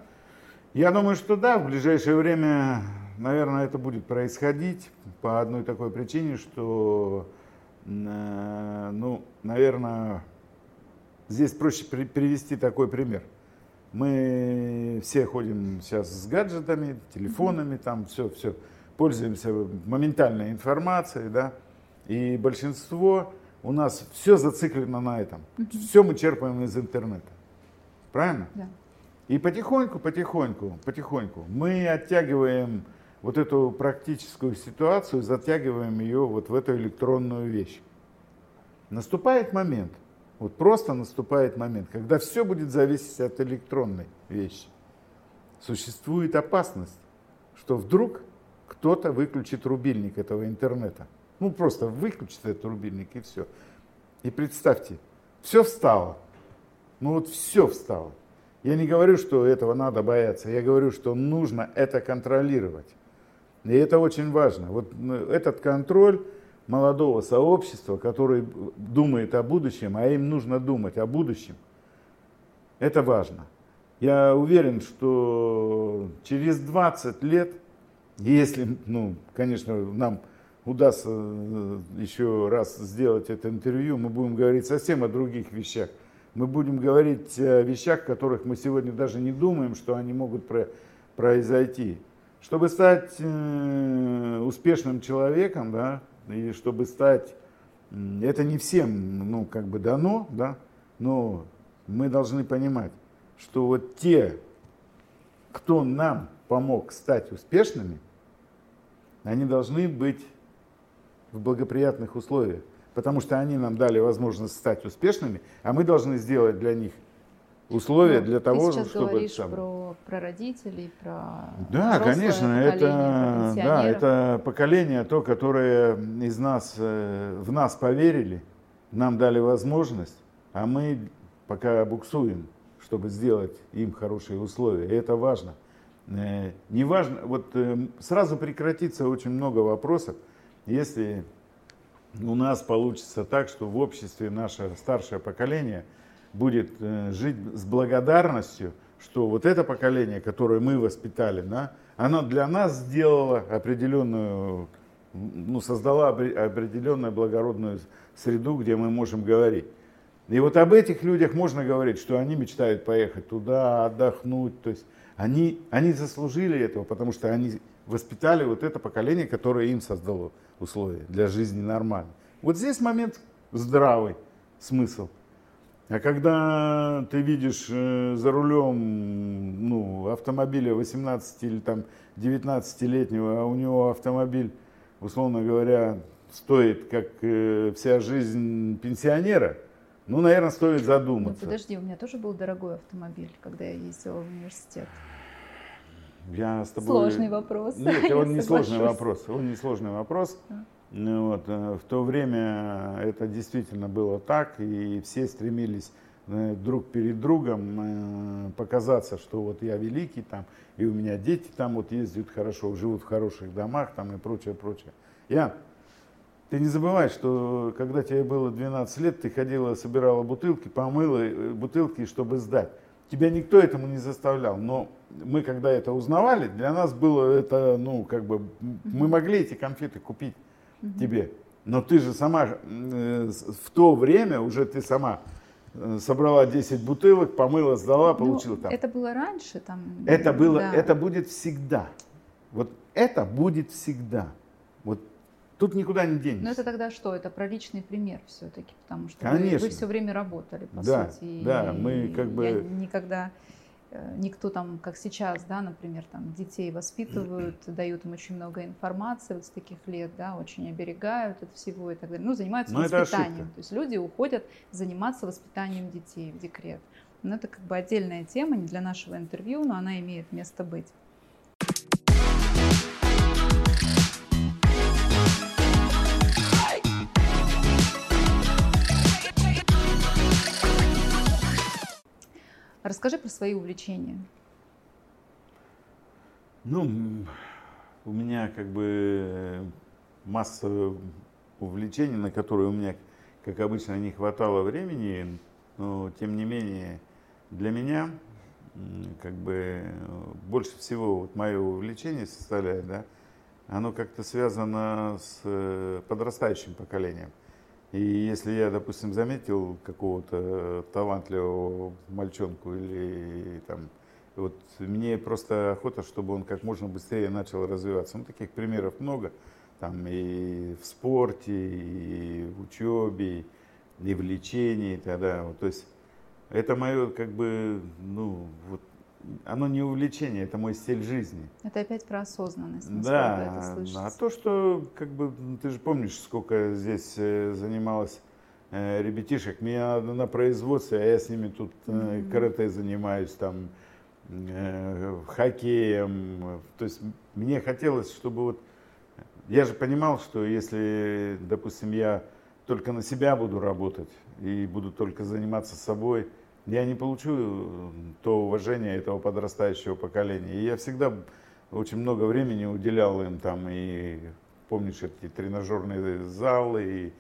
Я думаю, что да, в ближайшее время, наверное, это будет происходить по одной такой причине, что, э, ну, наверное, здесь проще привести такой пример – мы все ходим сейчас с гаджетами, телефонами, там все, все, пользуемся моментальной информацией, да, и большинство у нас все зациклено на этом. Все мы черпаем из интернета. Правильно? Да. И потихоньку, потихоньку, потихоньку мы оттягиваем вот эту практическую ситуацию, затягиваем ее вот в эту электронную вещь. Наступает момент, вот просто наступает момент, когда все будет зависеть от электронной вещи. Существует опасность, что вдруг кто-то выключит рубильник этого интернета. Ну, просто выключит этот рубильник и все. И представьте, все встало. Ну вот все встало. Я не говорю, что этого надо бояться. Я говорю, что нужно это контролировать. И это очень важно. Вот этот контроль молодого сообщества, который думает о будущем, а им нужно думать о будущем, это важно. Я уверен, что через 20 лет, если, ну, конечно, нам удастся э, еще раз сделать это интервью, мы будем говорить совсем о других вещах. Мы будем говорить о вещах, о которых мы сегодня даже не думаем, что они могут произойти. Чтобы стать э, успешным человеком, да, и чтобы стать, это не всем, ну, как бы дано, да, но мы должны понимать, что вот те, кто нам помог стать успешными, они должны быть в благоприятных условиях, потому что они нам дали возможность стать успешными, а мы должны сделать для них условия Ну, для того, Ты сейчас чтобы... говоришь сам- про, про родителей, про Да, конечно, это, да, это поколение, то, которое из нас, э, в нас поверили, нам дали возможность, а мы пока буксуем, чтобы сделать им хорошие условия. И это важно. Э, Не важно, вот э, сразу прекратится очень много вопросов, если у нас получится так, что в обществе наше старшее поколение будет э, жить с благодарностью, что вот это поколение, которое мы воспитали, да, оно для нас сделало определенную, ну, создала опре- определенную благородную среду, где мы можем говорить. И вот об этих людях можно говорить, что они мечтают поехать туда, отдохнуть. То есть они, они заслужили этого, потому что они воспитали вот это поколение, которое им создало условия для жизни нормально. Вот здесь момент здравый смысл. А когда ты видишь э, за рулем ну, автомобиля 18 или там 19-летнего, а у него автомобиль, условно говоря, стоит как э, вся жизнь пенсионера, ну, наверное, стоит Ну, задуматься. подожди, у меня тоже был дорогой автомобиль, когда я ездила в университет. Я с тобой... Сложный вопрос. Нет, он не сложный вопрос. Он не сложный вопрос. Да. Ну Вот, э, в то время это действительно было так, и все стремились э, друг перед другом э, показаться, что вот я великий там, и у меня дети там вот ездят хорошо, живут в хороших домах там и прочее, прочее. Я, ты не забывай, что когда тебе было 12 лет, ты ходила, собирала бутылки, помыла э, бутылки, чтобы сдать. Тебя никто этому не заставлял, но мы, когда это узнавали, для нас было это, ну, как бы, мы могли эти конфеты купить тебе. Но ты же сама э, в то время уже ты сама э, собрала 10 бутылок, помыла, сдала, Ну, получила там. Это было раньше, там. Это было, да. это будет всегда. Вот это будет всегда. Вот тут никуда не денешься. Но это тогда что? Это про личный пример все-таки, потому что вы- Конечно. вы, все время работали, по Да, сути. да, и мы как бы- я никогда никто там, как сейчас, да, например, там детей воспитывают, дают им очень много информации вот с таких лет, да, очень оберегают от всего и так далее. Ну, занимаются Но это воспитанием. То есть люди уходят заниматься воспитанием детей в декрет. Но это как бы отдельная тема, не для нашего интервью, но она имеет место быть. Расскажи про свои увлечения. Ну, у меня как бы э, масса увлечений, на которые у меня, как обычно, не хватало времени, но тем не менее для меня как бы э, больше всего вот мое увлечение составляет, да, оно как-то связано с э, подрастающим поколением. И если я, допустим, заметил какого-то талантливого мальчонку или там вот мне просто охота, чтобы он как можно быстрее начал развиваться. Ну, таких примеров много. Там и в спорте, и в учебе, и в лечении тогда. Вот, то есть это мое как бы, ну, вот, оно не увлечение, это мой стиль жизни. Это опять про осознанность. Да, это слышится. а то, что, как бы, ну, ты же помнишь, сколько здесь э, занималось э, ребятишек. Мне надо на производстве, а я с ними тут э, Мгм. карате занимаюсь, там, э, хоккеем. э, То есть мне хотелось, чтобы вот... Я же понимал, что если, допустим, я только на себя буду работать и буду только заниматься собой, я не получу э, то уважение этого подрастающего поколения. И я всегда очень много времени уделял им там. И помнишь эти тренажерные залы и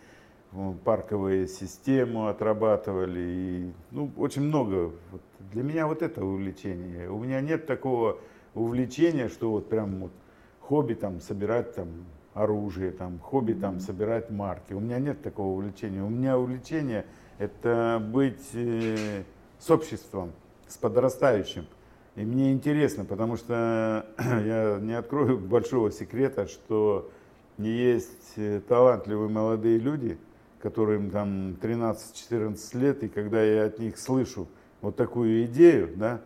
э, парковые систему отрабатывали. И ну очень много. Вот для меня вот это увлечение. У меня нет такого увлечения что вот прям вот хобби там собирать там оружие там хобби там собирать марки. У меня нет такого увлечения. У меня увлечение это быть э, с обществом с подрастающим и мне интересно, потому что я не открою большого секрета, что есть э, талантливые молодые люди, которым там 13-14 лет, и когда я от них слышу вот такую идею, да,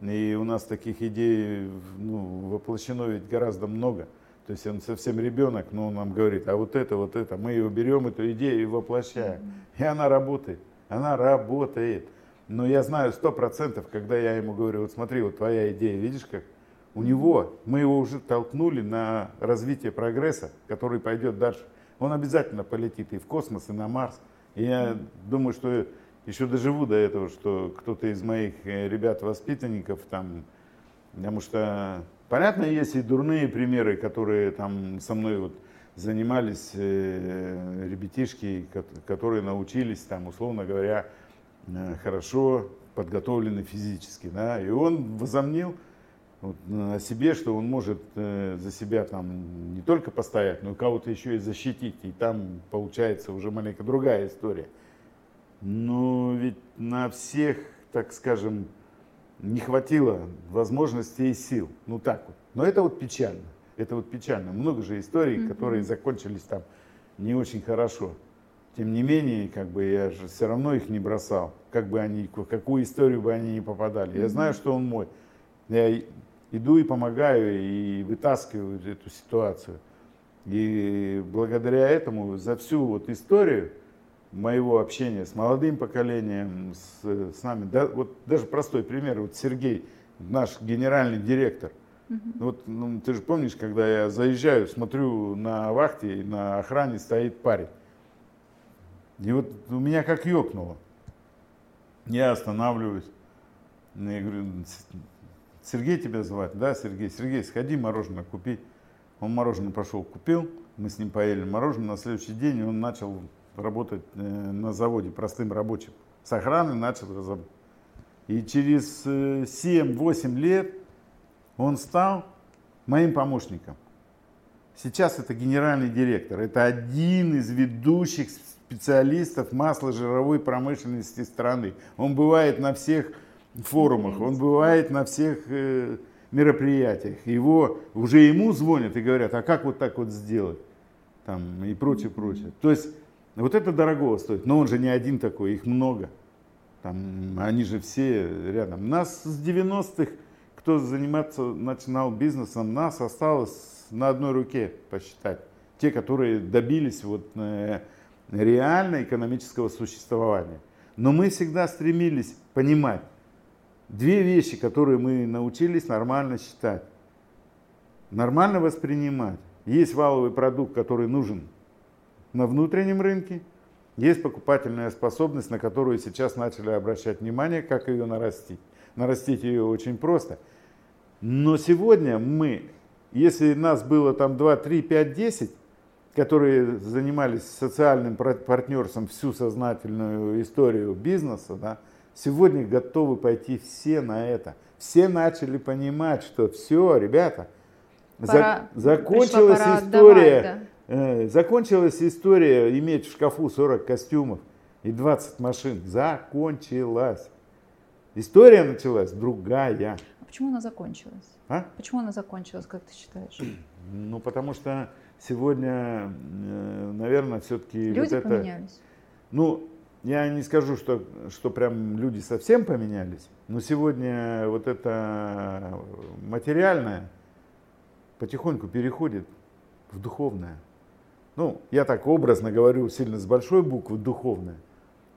и у нас таких идей ну, воплощено ведь гораздо много. То есть он совсем ребенок, но он нам говорит, а вот это, вот это, мы ее берем, эту идею и воплощаем. И она работает, она работает. Но я знаю сто процентов, когда я ему говорю, вот смотри, вот твоя идея, видишь как? У него, мы его уже толкнули на развитие прогресса, который пойдет дальше. Он обязательно полетит и в космос, и на Марс. И я думаю, что еще доживу до этого, что кто-то из моих э, ребят-воспитанников там, потому что, понятно, есть и дурные примеры, которые там со мной вот занимались э, ребятишки, которые научились там, условно говоря, хорошо подготовлены физически, да, и он возомнил вот, о себе, что он может э, за себя там не только постоять, но и кого-то еще и защитить, и там получается уже маленько другая история. Но ведь на всех, так скажем, не хватило возможностей и сил. Ну так вот. Но это вот печально. Это вот печально. Много же историй, mm-hmm. которые закончились там не очень хорошо. Тем не менее, как бы я же все равно их не бросал, как бы они, в какую историю бы они ни попадали. Я знаю, что он мой. Я иду и помогаю, и вытаскиваю эту ситуацию. И благодаря этому за всю вот историю моего общения с молодым поколением, с, с нами. Да, вот даже простой пример, вот Сергей, наш генеральный директор. Uh-huh. Вот ну, ты же помнишь, когда я заезжаю, смотрю на вахте, на охране стоит парень. И вот у меня как ёкнуло. Я останавливаюсь. Я говорю, Сергей тебя звать? Да, Сергей. Сергей, сходи мороженое купи. Он мороженое пошел, купил. Мы с ним поели мороженое. На следующий день он начал работать э, на заводе простым рабочим. С охраной начал разработать. И через 7-8 э, лет он стал моим помощником. Сейчас это генеральный директор. Это один из ведущих специалистов масложировой промышленности страны. Он бывает на всех форумах, он бывает на всех э, мероприятиях. Его, уже ему звонят и говорят, а как вот так вот сделать? Там, и прочее, прочее. То есть вот это дорого стоит, но он же не один такой, их много. Там, они же все рядом. Нас с 90-х, кто заниматься начинал бизнесом, нас осталось на одной руке посчитать. Те, которые добились вот, э, реально экономического существования. Но мы всегда стремились понимать две вещи, которые мы научились нормально считать. Нормально воспринимать. Есть валовый продукт, который нужен на внутреннем рынке, есть покупательная способность, на которую сейчас начали обращать внимание, как ее нарастить. Нарастить ее очень просто. Но сегодня мы, если нас было там 2, 3, 5, 10, которые занимались социальным партнерством всю сознательную историю бизнеса, да, сегодня готовы пойти все на это. Все начали понимать, что все, ребята, пора, за, закончилась история. Отдавать, да Э, закончилась история иметь в шкафу 40 костюмов и 20 машин. Закончилась. История началась другая. А почему она закончилась? А? Почему она закончилась, как ты считаешь? Ну, потому что сегодня, э, наверное, все-таки... Люди вот это, поменялись. Ну, я не скажу, что, что прям люди совсем поменялись, но сегодня вот это материальное потихоньку переходит в духовное ну, я так образно говорю, сильно с большой буквы, духовная,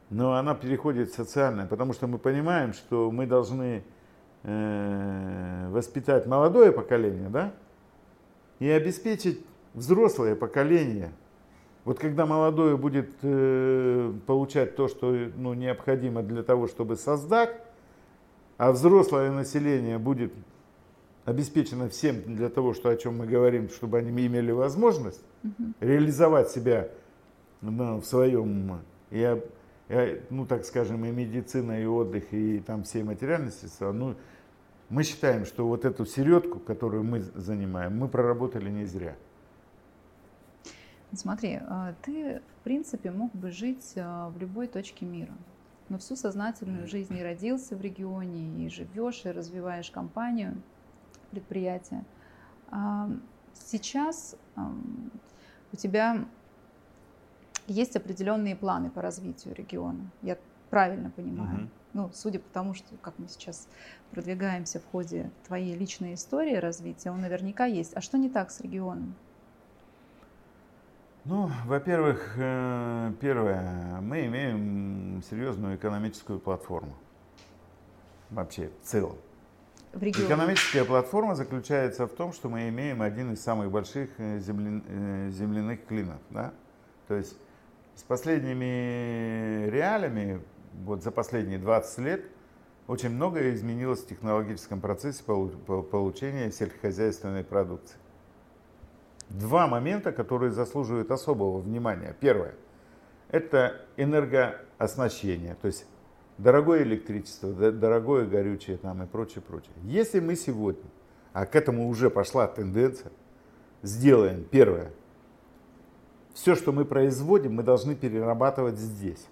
но она переходит в социальное, потому что мы понимаем, что мы должны э, воспитать молодое поколение, да, и обеспечить взрослое поколение. Вот когда молодое будет э, получать то, что ну, необходимо для того, чтобы создать, а взрослое население будет обеспечено всем для того, что, о чем мы говорим, чтобы они имели возможность, угу. реализовать себя ну, в своем, и, ну так скажем, и медицина, и отдых, и там все материальные средства, ну, мы считаем, что вот эту середку, которую мы занимаем, мы проработали не зря. Смотри, а, ты, в принципе, мог бы жить а, в любой точке мира. Но всю сознательную жизнь и родился в регионе, и живешь, и развиваешь компанию, предприятие. А, сейчас у тебя есть определенные планы по развитию региона. Я правильно понимаю. Угу. Ну, судя по тому, что как мы сейчас продвигаемся в ходе твоей личной истории развития, он наверняка есть. А что не так с регионом? Ну, во-первых, э, первое, мы имеем серьезную экономическую платформу. Вообще, в целом. В Экономическая платформа заключается в том, что мы имеем один из самых больших э, земля, э, земляных клинов. Да? То есть с последними реалиями, вот за последние 20 лет, очень многое изменилось в технологическом процессе получения сельскохозяйственной продукции. Два момента, которые заслуживают особого внимания. Первое – это энергооснащение, то есть дорогое электричество, дорогое горючее там и прочее, прочее. Если мы сегодня, а к этому уже пошла тенденция, сделаем первое, все, что мы производим, мы должны перерабатывать здесь.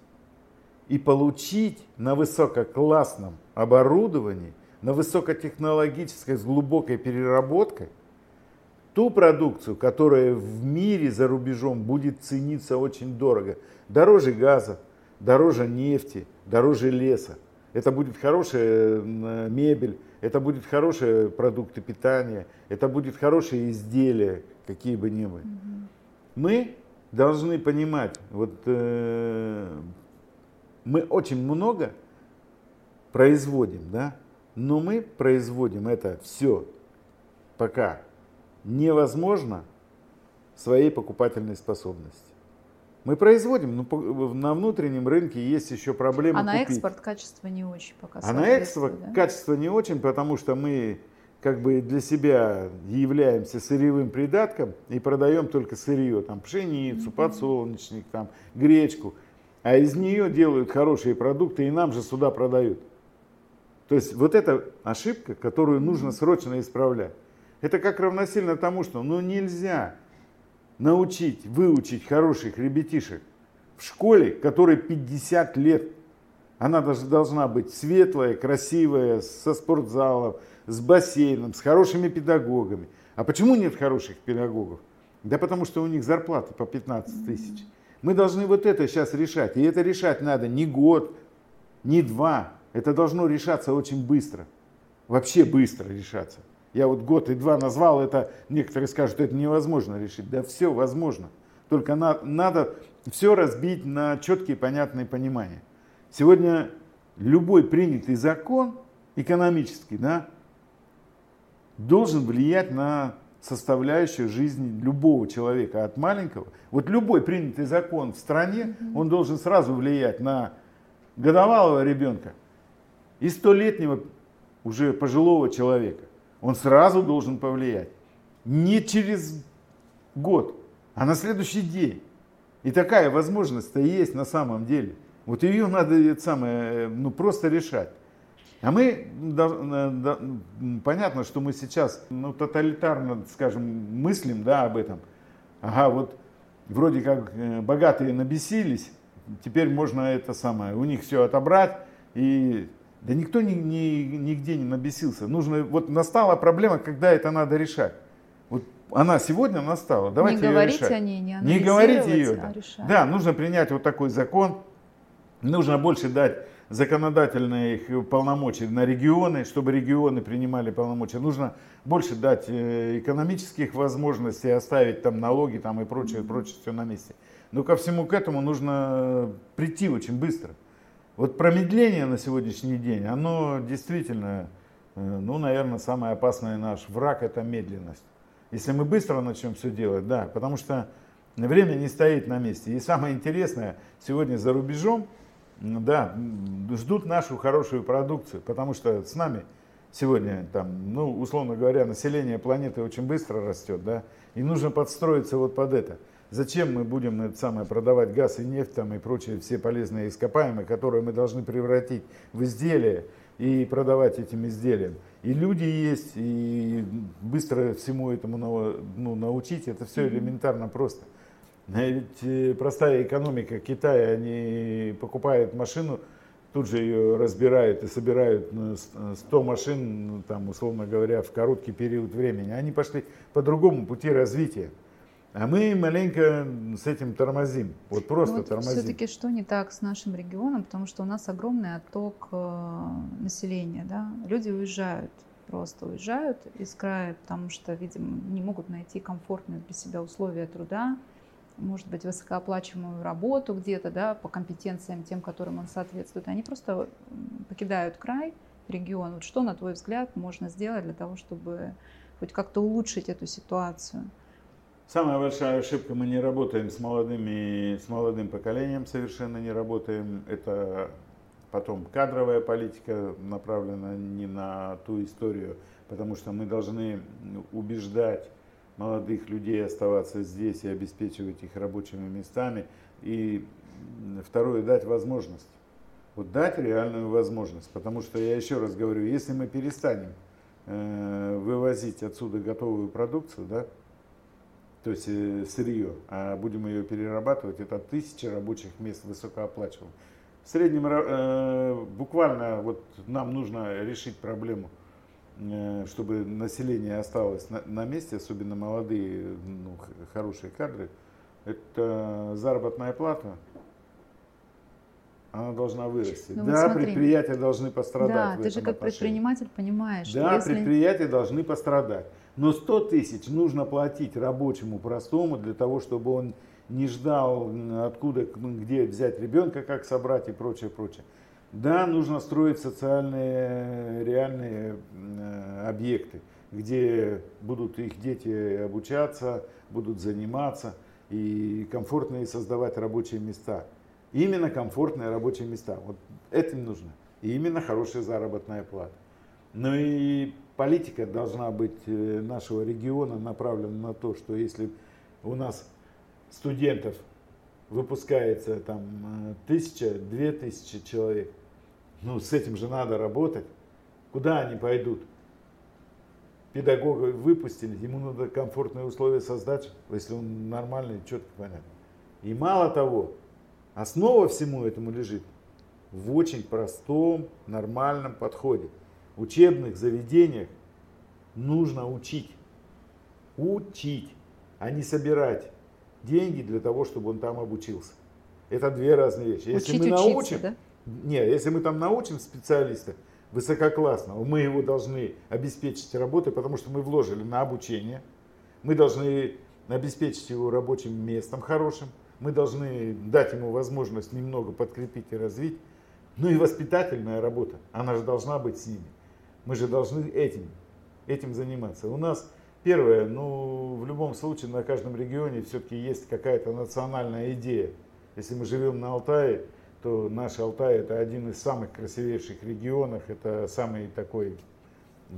И получить на высококлассном оборудовании, на высокотехнологической, с глубокой переработкой, ту продукцию, которая в мире за рубежом будет цениться очень дорого. Дороже газа, дороже нефти, дороже леса. Это будет хорошая мебель, это будет хорошие продукты питания, это будет хорошие изделия, какие бы ни были. Мы должны понимать, вот э, мы очень много производим, да, но мы производим это все пока невозможно своей покупательной способности. Мы производим, но на внутреннем рынке есть еще проблемы. А на купить. экспорт качество не очень пока. А на экспорт да? качество не очень, потому что мы как бы для себя являемся сырьевым придатком и продаем только сырье, там пшеницу, подсолнечник, там гречку, а из нее делают хорошие продукты и нам же сюда продают. То есть вот эта ошибка, которую нужно срочно исправлять. Это как равносильно тому, что ну нельзя научить, выучить хороших ребятишек в школе, которой 50 лет. Она даже должна быть светлая, красивая, со спортзалом, с бассейном, с хорошими педагогами. А почему нет хороших педагогов? Да потому что у них зарплаты по 15 тысяч. Мы должны вот это сейчас решать. И это решать надо не год, не два. Это должно решаться очень быстро. Вообще быстро решаться. Я вот год и два назвал, это некоторые скажут, это невозможно решить. Да все возможно. Только на, надо все разбить на четкие понятные понимания. Сегодня любой принятый закон экономический, да, должен влиять на составляющую жизни любого человека, от маленького. Вот любой принятый закон в стране, он должен сразу влиять на годовалого ребенка и столетнего уже пожилого человека. Он сразу должен повлиять. Не через год, а на следующий день. И такая возможность-то есть на самом деле. Вот ее надо это самое, ну, просто решать. А мы, да, да, понятно, что мы сейчас ну, тоталитарно, скажем, мыслим да, об этом. Ага, вот вроде как э, богатые набесились, теперь можно это самое, у них все отобрать. И да никто ни, ни, нигде не набесился. Нужно, вот настала проблема, когда это надо решать. Вот она сегодня настала, давайте не ее говорите решать. о ней, не Не говорите ее. А решать. Да, нужно принять вот такой закон, нужно больше дать законодательных полномочий на регионы, чтобы регионы принимали полномочия. Нужно больше дать э, экономических возможностей, оставить там налоги там и прочее, прочее, все на месте. Но ко всему к этому нужно прийти очень быстро. Вот промедление на сегодняшний день, оно действительно, э, ну, наверное, самый опасный наш враг – это медленность. Если мы быстро начнем все делать, да, потому что время не стоит на месте. И самое интересное, сегодня за рубежом – да, ждут нашу хорошую продукцию, потому что с нами сегодня, там, ну, условно говоря, население планеты очень быстро растет, да, и нужно подстроиться вот под это. Зачем мы будем это самое, продавать газ и нефть там, и прочие все полезные ископаемые, которые мы должны превратить в изделия и продавать этим изделиям? И люди есть, и быстро всему этому ну, научить, это все элементарно просто. Ведь э, простая экономика Китая, они покупают машину, тут же ее разбирают и собирают 100 машин, ну, там, условно говоря, в короткий период времени. Они пошли по другому пути развития. А мы маленько с этим тормозим. Вот просто ну, вот тормозим. Все-таки что не так с нашим регионом, потому что у нас огромный отток э, населения, да? Люди уезжают, просто уезжают из края, потому что, видимо, не могут найти комфортные для себя условия труда, может быть, высокооплачиваемую работу где-то, да, по компетенциям тем, которым он соответствует. Они просто покидают край, регион. Вот что, на твой взгляд, можно сделать для того, чтобы хоть как-то улучшить эту ситуацию? Самая большая ошибка, мы не работаем с молодыми, с молодым поколением, совершенно не работаем. Это потом кадровая политика направлена не на ту историю, потому что мы должны убеждать молодых людей оставаться здесь и обеспечивать их рабочими местами. И второе, дать возможность. Вот дать реальную возможность. Потому что, я еще раз говорю, если мы перестанем э, вывозить отсюда готовую продукцию, да, то есть э, сырье, а будем ее перерабатывать, это тысячи рабочих мест высокооплачиваемых. В среднем э, буквально вот нам нужно решить проблему, э, чтобы население осталось на, на месте, особенно молодые, ну, хорошие кадры. Это заработная плата, она должна вырасти. Ну, да, смотри. предприятия должны пострадать. Да, ты же как отношении. предприниматель понимаешь. Да, если... предприятия должны пострадать. Но 100 тысяч нужно платить рабочему простому для того, чтобы он не ждал, откуда, где взять ребенка, как собрать и прочее, прочее. Да, нужно строить социальные реальные э, объекты, где будут их дети обучаться, будут заниматься и комфортные создавать рабочие места. Именно комфортные рабочие места. Вот этим нужно. И именно хорошая заработная плата. Ну и политика должна быть э, нашего региона направлена на то, что если у нас студентов выпускается там э, тысяча, две тысячи человек, ну с этим же надо работать. Куда они пойдут? Педагога выпустили, ему надо комфортные условия создать, если он нормальный, четко понятно. И мало того, Основа всему этому лежит в очень простом, нормальном подходе. Учебных заведениях нужно учить. Учить, а не собирать деньги для того, чтобы он там обучился. Это две разные вещи. Если Учить, мы учиться, научим, да? нет, если мы там научим специалиста высококлассного, мы его должны обеспечить работой, потому что мы вложили на обучение, мы должны обеспечить его рабочим местом хорошим, мы должны дать ему возможность немного подкрепить и развить. Ну и воспитательная работа, она же должна быть с ними. Мы же должны этим, этим заниматься. У нас первое, ну в любом случае на каждом регионе все-таки есть какая-то национальная идея. Если мы живем на Алтае, то наш Алтай это один из самых красивейших регионов, это самый такой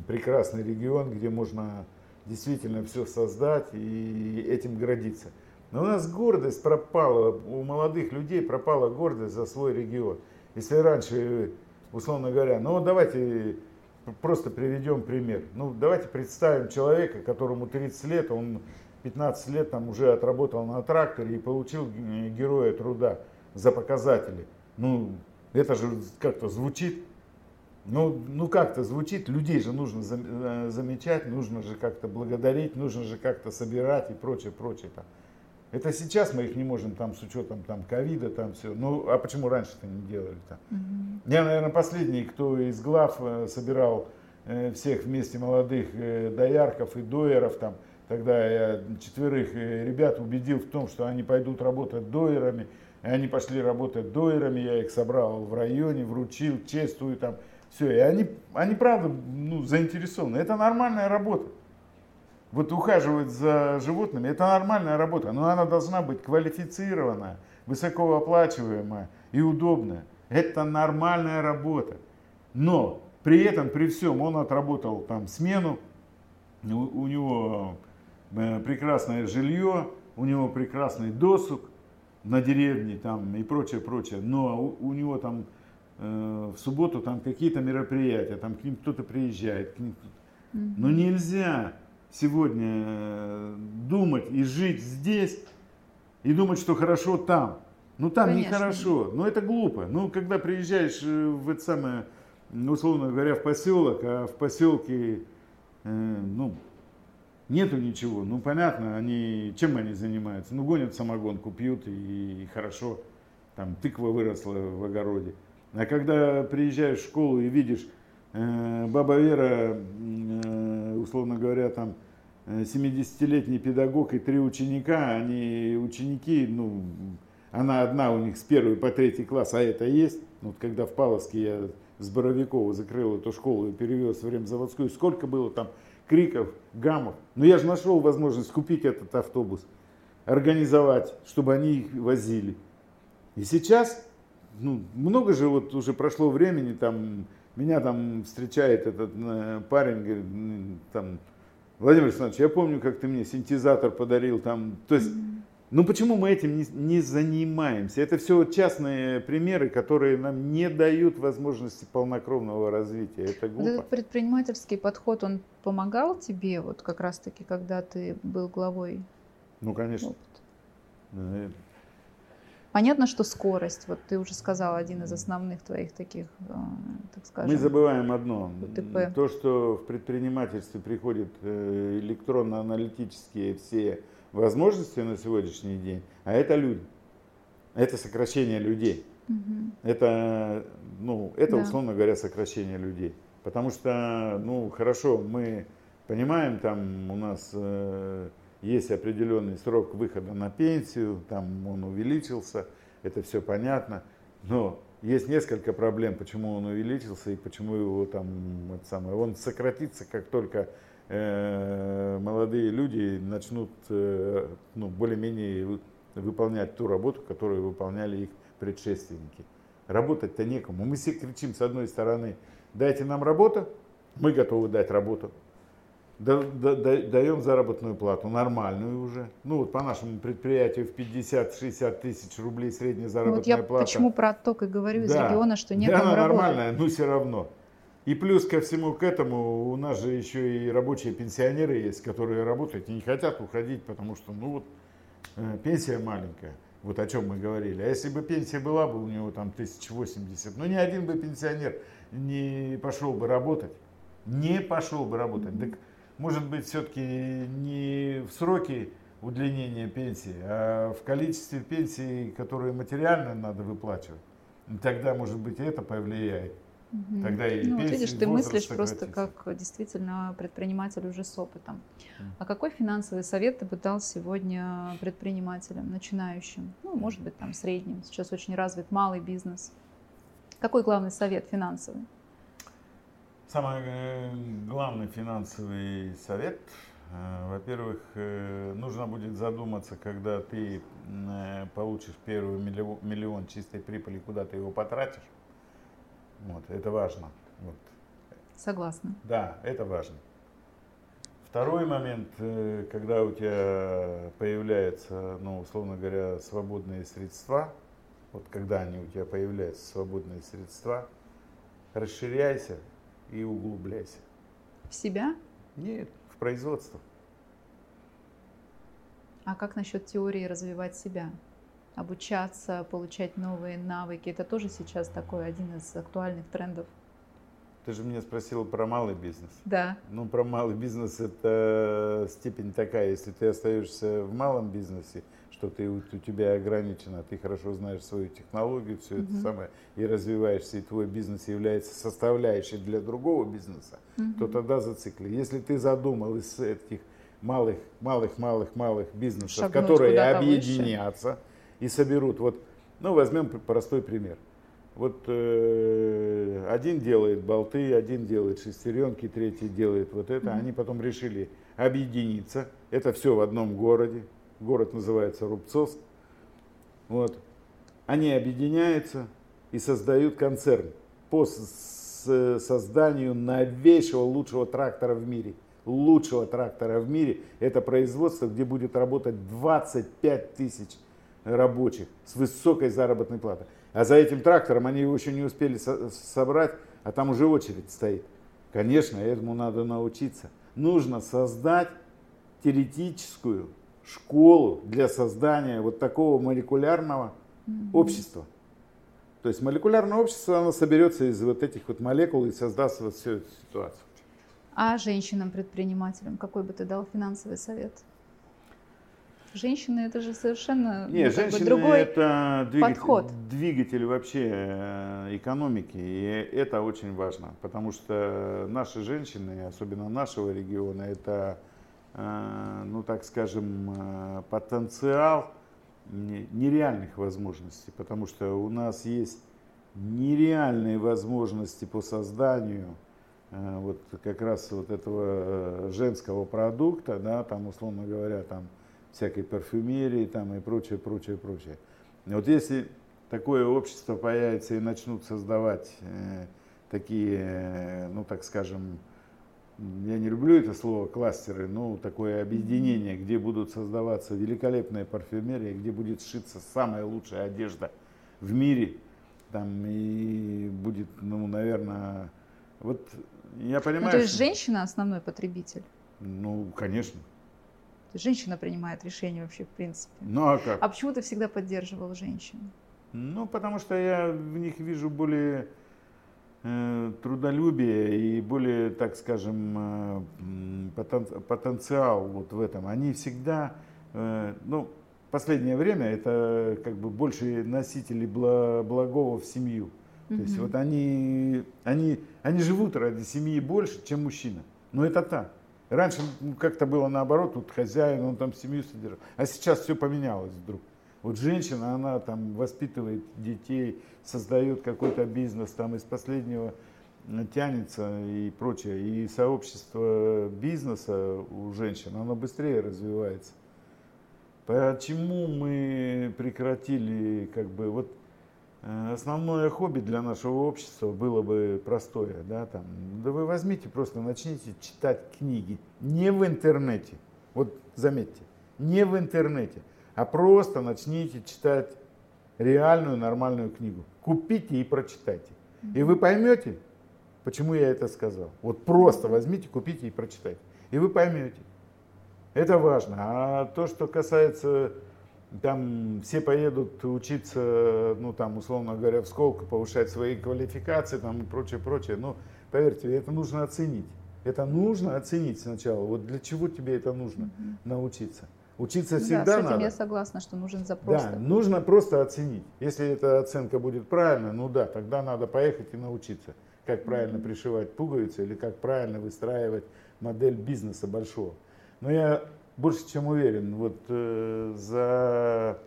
прекрасный регион, где можно действительно все создать и этим гордиться. Но у нас гордость пропала, у молодых людей пропала гордость за свой регион. Если раньше, условно говоря, ну давайте просто приведем пример. Ну давайте представим человека, которому 30 лет, он 15 лет там уже отработал на тракторе и получил героя труда за показатели. Ну это же как-то звучит. Ну, ну как-то звучит, людей же нужно э, замечать, нужно же как-то благодарить, нужно же как-то собирать и прочее, прочее. Там. Это сейчас мы их не можем там с учетом там ковида, там все. Ну, а почему раньше-то не делали-то? Угу. Я, наверное, последний, кто из глав э, собирал э, всех вместе молодых э, доярков и доеров там. Тогда я четверых ребят убедил в том, что они пойдут работать доерами. И они пошли работать доерами, я их собрал в районе, вручил, чествую там. Все, и они, они правда ну, заинтересованы. Это нормальная работа вот ухаживать за животными, это нормальная работа, но она должна быть квалифицированная, высокооплачиваемая и удобная. Это нормальная работа. Но при этом, при всем, он отработал там смену, у, него э, прекрасное жилье, у него прекрасный досуг на деревне там и прочее, прочее. Но у, у него там э, в субботу там какие-то мероприятия, там к ним кто-то приезжает. К ним кто-то... Но нельзя сегодня э, думать и жить здесь, и думать, что хорошо там. Ну там Конечно. нехорошо, но это глупо. Ну, когда приезжаешь э, в это самое, условно говоря, в поселок, а в поселке, э, ну, Нету ничего. Ну, понятно, они, чем они занимаются? Ну, гонят самогонку, пьют и, и хорошо. Там тыква выросла в огороде. А когда приезжаешь в школу и видишь, э, баба Вера, условно говоря, там 70-летний педагог и три ученика, они ученики, ну, она одна у них с первой по третий класс, а это есть. Вот когда в Павловске я с Боровикова закрыл эту школу и перевез в Ремзаводскую, сколько было там криков, гамов. Но я же нашел возможность купить этот автобус, организовать, чтобы они их возили. И сейчас, ну, много же вот уже прошло времени, там, меня там встречает этот э, парень, говорит, там, Владимир Александрович, я помню, как ты мне синтезатор подарил, там, то есть, ну почему мы этим не, не занимаемся? Это все частные примеры, которые нам не дают возможности полнокровного развития. Это глупо. Вот этот предпринимательский подход, он помогал тебе, вот как раз-таки, когда ты был главой? Ну, конечно. Опыт. Понятно, что скорость, вот ты уже сказал, один из основных твоих таких, э, так скажем. Мы забываем одно. УТП. То, что в предпринимательстве приходят э, электронно-аналитические все возможности на сегодняшний день, а это люди. Это сокращение людей. Угу. Это, ну, это да. условно говоря, сокращение людей. Потому что, ну, хорошо, мы понимаем, там у нас э, есть определенный срок выхода на пенсию, там он увеличился, это все понятно, но есть несколько проблем, почему он увеличился и почему его там, это самое, он сократится, как только э, молодые люди начнут э, ну, более-менее выполнять ту работу, которую выполняли их предшественники. Работать-то некому. Мы все кричим с одной стороны, дайте нам работу, мы готовы дать работу. Да, да, да, даем заработную плату, нормальную уже. Ну вот по нашему предприятию в 50-60 тысяч рублей средняя заработная ну, вот я плата. Почему про отток и говорю да. из региона, что некому да, она работать. нормальная, но все равно. И плюс ко всему к этому у нас же еще и рабочие пенсионеры есть, которые работают и не хотят уходить, потому что ну вот э, пенсия маленькая. Вот о чем мы говорили. А если бы пенсия была бы у него там 1080, ну ни один бы пенсионер не пошел бы работать. Не пошел бы работать. Так, может быть, все-таки не в сроки удлинения пенсии, а в количестве пенсий, которые материально надо выплачивать. Тогда, может быть, это повлияет. Угу. Тогда и ну, вот видишь, ты мыслишь просто как действительно предприниматель уже с опытом. А какой финансовый совет ты бы дал сегодня предпринимателям, начинающим? Ну, может быть, там средним. Сейчас очень развит малый бизнес. Какой главный совет финансовый? Самый э, главный финансовый совет, э, во-первых, э, нужно будет задуматься, когда ты получишь первый миллион чистой прибыли, куда ты его потратишь вот, это важно. Вот. Согласна. Да, это важно. Второй момент, когда у тебя появляются, ну, условно говоря, свободные средства, вот когда они у тебя появляются, свободные средства, расширяйся и углубляйся. В себя? Нет, в производство. А как насчет теории развивать себя? обучаться, получать новые навыки. Это тоже сейчас такой один из актуальных трендов. Ты же меня спросила про малый бизнес. Да. Ну, про малый бизнес это степень такая, если ты остаешься в малом бизнесе, что ты у тебя ограничено, ты хорошо знаешь свою технологию, все угу. это самое, и развиваешься, и твой бизнес является составляющей для другого бизнеса, угу. то тогда зацикли. Если ты задумал из этих малых, малых, малых, малых бизнесов, Шагнуть которые объединятся, выше и соберут. Вот, ну, возьмем простой пример. Вот э, один делает болты, один делает шестеренки, третий делает вот это. Mm-hmm. Они потом решили объединиться. Это все в одном городе. Город называется Рубцовск. Вот. Они объединяются и создают концерн по созданию новейшего лучшего трактора в мире. Лучшего трактора в мире. Это производство, где будет работать 25 тысяч рабочих с высокой заработной платой. А за этим трактором они его еще не успели со- собрать, а там уже очередь стоит. Конечно, этому надо научиться. Нужно создать теоретическую школу для создания вот такого молекулярного mm-hmm. общества. То есть молекулярное общество, оно соберется из вот этих вот молекул и создаст вот всю эту ситуацию. А женщинам-предпринимателям какой бы ты дал финансовый совет? Женщины это же совершенно Не, ну, женщины другой это двигатель, подход. двигатель вообще э, экономики, и это очень важно, потому что наши женщины, особенно нашего региона, это, ну так скажем, э, потенциал нереальных возможностей, потому что у нас есть нереальные возможности по созданию вот как раз вот этого женского продукта, да, там условно говоря, там всякой парфюмерии там и прочее, прочее, прочее. Вот если такое общество появится и начнут создавать э, такие, э, ну так скажем, я не люблю это слово кластеры, но такое объединение, где будут создаваться великолепные парфюмерии, где будет сшиться самая лучшая одежда в мире, там и будет, ну, наверное, вот я понимаю. Ну, то есть что... женщина основной потребитель? Ну, конечно. То есть женщина принимает решение вообще в принципе. Ну а как? А почему ты всегда поддерживал женщин? Ну, потому что я в них вижу более трудолюбие и более, так скажем, э, потен, потенциал вот в этом. Они всегда, э, ну, последнее время это как бы больше носители благого в семью. То есть вот они, они, они живут ради семьи больше, чем мужчина. Но это так. Раньше как-то было наоборот, тут хозяин, он там семью содержал. А сейчас все поменялось вдруг. Вот женщина, она там воспитывает детей, создает какой-то бизнес, там из последнего тянется и прочее. И сообщество бизнеса у женщин, оно быстрее развивается. Почему мы прекратили, как бы, вот Э, основное хобби для нашего общества было бы простое, да, там, да вы возьмите просто начните читать книги не в интернете, вот заметьте, не в интернете, а просто начните читать реальную нормальную книгу, купите и прочитайте, и вы поймете, почему я это сказал. Вот просто возьмите, купите и прочитайте, и вы поймете. Это важно. А то, что касается там все поедут учиться, ну там, условно говоря, в Сколково, повышать свои квалификации там и прочее, прочее. Но поверьте, это нужно оценить. Это нужно оценить сначала. Вот для чего тебе это нужно mm-hmm. научиться? Учиться всегда да, с этим надо. я согласна, что нужен запрос. Да, нужно просто оценить. Если эта оценка будет правильная, ну да, тогда надо поехать и научиться, как правильно mm-hmm. пришивать пуговицы или как правильно выстраивать модель бизнеса большого. Но я больше чем уверен, вот э, за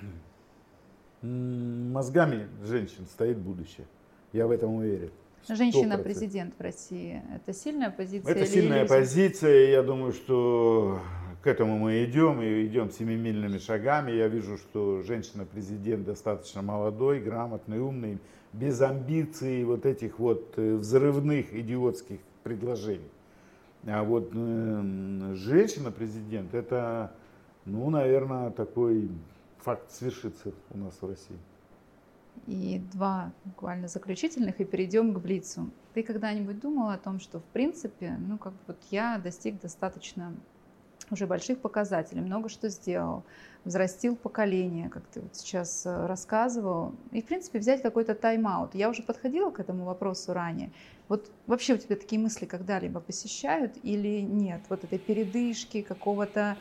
мозгами женщин стоит будущее. Я в этом уверен. Женщина-президент в России – это сильная позиция? Это сильная иллюзия? позиция, я думаю, что к этому мы идем, и идем семимильными шагами. Я вижу, что женщина-президент достаточно молодой, грамотный, умный, без амбиций вот этих вот э, взрывных идиотских предложений. А вот э, женщина-президент, это, ну, наверное, такой факт свершится у нас в России. И два буквально заключительных, и перейдем к Блицу. Ты когда-нибудь думал о том, что, в принципе, ну, как бы вот я достиг достаточно уже больших показателей, много что сделал, взрастил поколение, как ты вот сейчас э, рассказывал, и, в принципе, взять какой-то тайм-аут. Я уже подходила к этому вопросу ранее. Вот вообще у тебя такие мысли когда-либо посещают или нет? Вот этой передышки, какого-то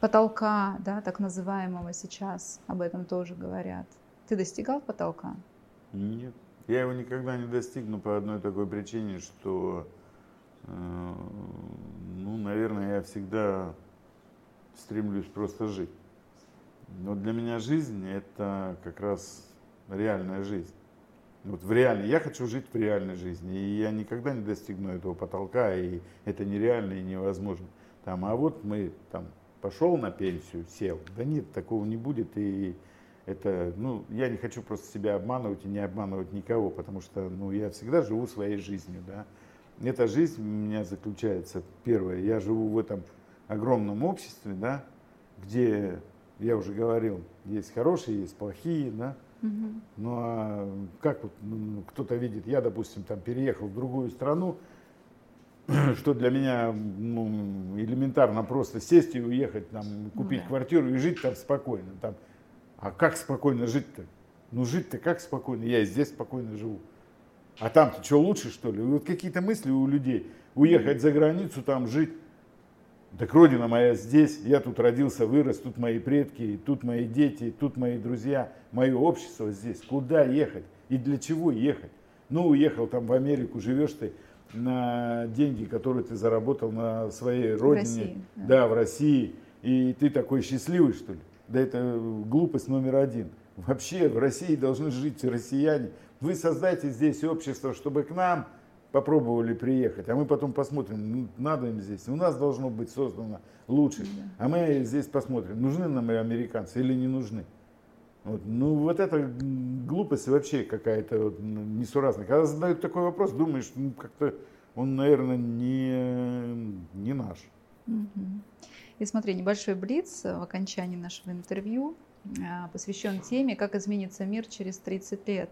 потолка, да, так называемого сейчас, об этом тоже говорят. Ты достигал потолка? Нет. Я его никогда не достигну по одной такой причине, что ну, наверное, я всегда стремлюсь просто жить. Но для меня жизнь это как раз реальная жизнь. Вот в реальной, я хочу жить в реальной жизни, и я никогда не достигну этого потолка, и это нереально и невозможно. Там, а вот мы там пошел на пенсию, сел. Да нет, такого не будет, и это, ну, я не хочу просто себя обманывать и не обманывать никого, потому что, ну, я всегда живу своей жизнью, да эта жизнь у меня заключается, первое, я живу в этом огромном обществе, да, где, я уже говорил, есть хорошие, есть плохие, да, угу. ну а как вот ну, кто-то видит, я, допустим, там переехал в другую страну, что для меня ну, элементарно просто сесть и уехать, там, купить ну, да. квартиру и жить там спокойно. Там. А как спокойно жить-то? Ну жить-то как спокойно? Я и здесь спокойно живу. А там-то что, лучше, что ли? Вот какие-то мысли у людей. Уехать за границу, там жить. Так родина моя здесь, я тут родился, вырос, тут мои предки, тут мои дети, тут мои друзья, мое общество здесь. Куда ехать и для чего ехать? Ну, уехал там в Америку, живешь ты на деньги, которые ты заработал на своей родине. В России, да. да, в России. И ты такой счастливый, что ли? Да это глупость номер один. Вообще в России должны жить россияне. Вы создайте здесь общество, чтобы к нам попробовали приехать, а мы потом посмотрим, ну, надо им здесь. У нас должно быть создано лучше, а мы здесь посмотрим, нужны нам американцы или не нужны. Вот. Ну вот это глупость вообще какая-то вот, несуразная. Когда задают такой вопрос, думаешь, ну как-то он, наверное, не, не наш. И смотри, небольшой блиц в окончании нашего интервью а, посвящен теме, как изменится мир через 30 лет.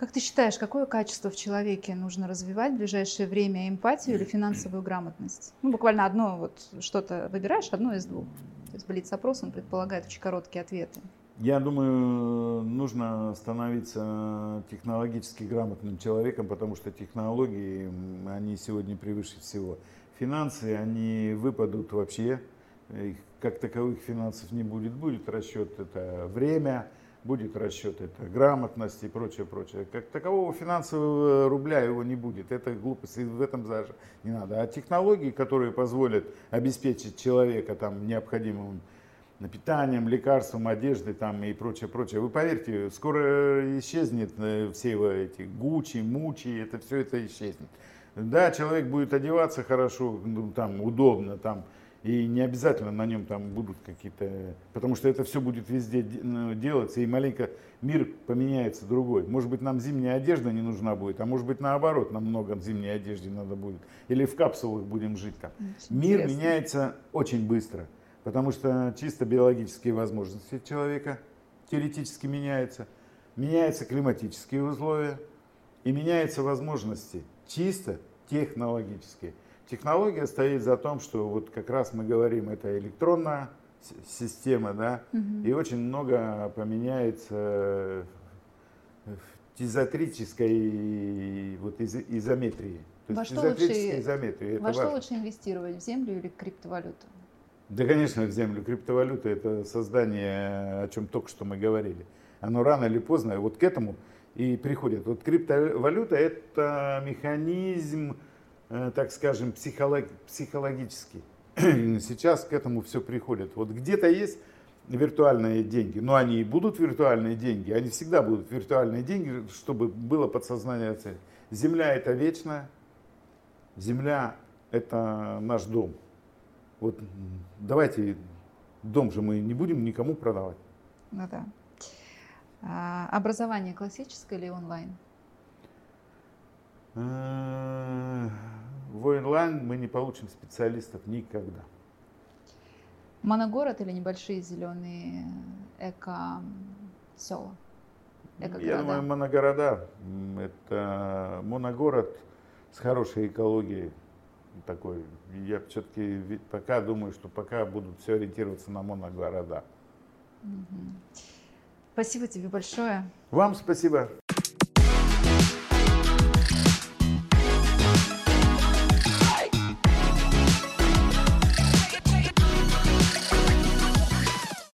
Как ты считаешь, какое качество в человеке нужно развивать в ближайшее время? Эмпатию или финансовую грамотность? Ну, буквально одно, вот что-то выбираешь, одно из двух. То есть блиц-опрос, он предполагает очень короткие ответы. Я думаю, нужно становиться технологически грамотным человеком, потому что технологии, они сегодня превыше всего. Финансы, они выпадут вообще, их как таковых финансов не будет. Будет расчет это время, будет расчет это грамотность и прочее, прочее. Как такового финансового рубля его не будет. Это глупость, и в этом даже не надо. А технологии, которые позволят обеспечить человека там необходимым питанием, лекарством, одеждой там и прочее, прочее. Вы поверьте, скоро исчезнет э, все эти гучи, мучи, это все это исчезнет. Да, человек будет одеваться хорошо, ну, там удобно, там и не обязательно на нем там будут какие-то, потому что это все будет везде ну, делаться, и маленько мир поменяется другой. Может быть, нам зимняя одежда не нужна будет, а может быть, наоборот, нам много зимней одежды надо будет. Или в капсулах будем жить там. Очень мир интересно. меняется очень быстро, потому что чисто биологические возможности человека теоретически меняются, меняются климатические условия и меняются возможности чисто технологические. Технология стоит за том, что вот как раз мы говорим, это электронная система, да, угу. и очень много поменяется в тизотрической вот из, изометрии. То во есть что лучше, изометрии, во что лучше инвестировать, в землю или в криптовалюту? Да, конечно, в землю. Криптовалюта – это создание, о чем только что мы говорили. Оно рано или поздно вот к этому и приходит. Вот криптовалюта – это механизм, так скажем, психолог, психологический. Сейчас к этому все приходит. Вот где-то есть виртуальные деньги, но они и будут виртуальные деньги, они всегда будут виртуальные деньги, чтобы было подсознание цель. Земля это вечная, земля это наш дом. Вот давайте дом же мы не будем никому продавать. Ну да. А, образование классическое или онлайн? Э, в онлайн мы не получим специалистов никогда. Моногород или небольшие зеленые эко-села? Я думаю, моногорода. Это моногород с хорошей экологией такой. Я все-таки пока думаю, что пока будут все ориентироваться на моногорода. Спасибо тебе большое. Вам спасибо.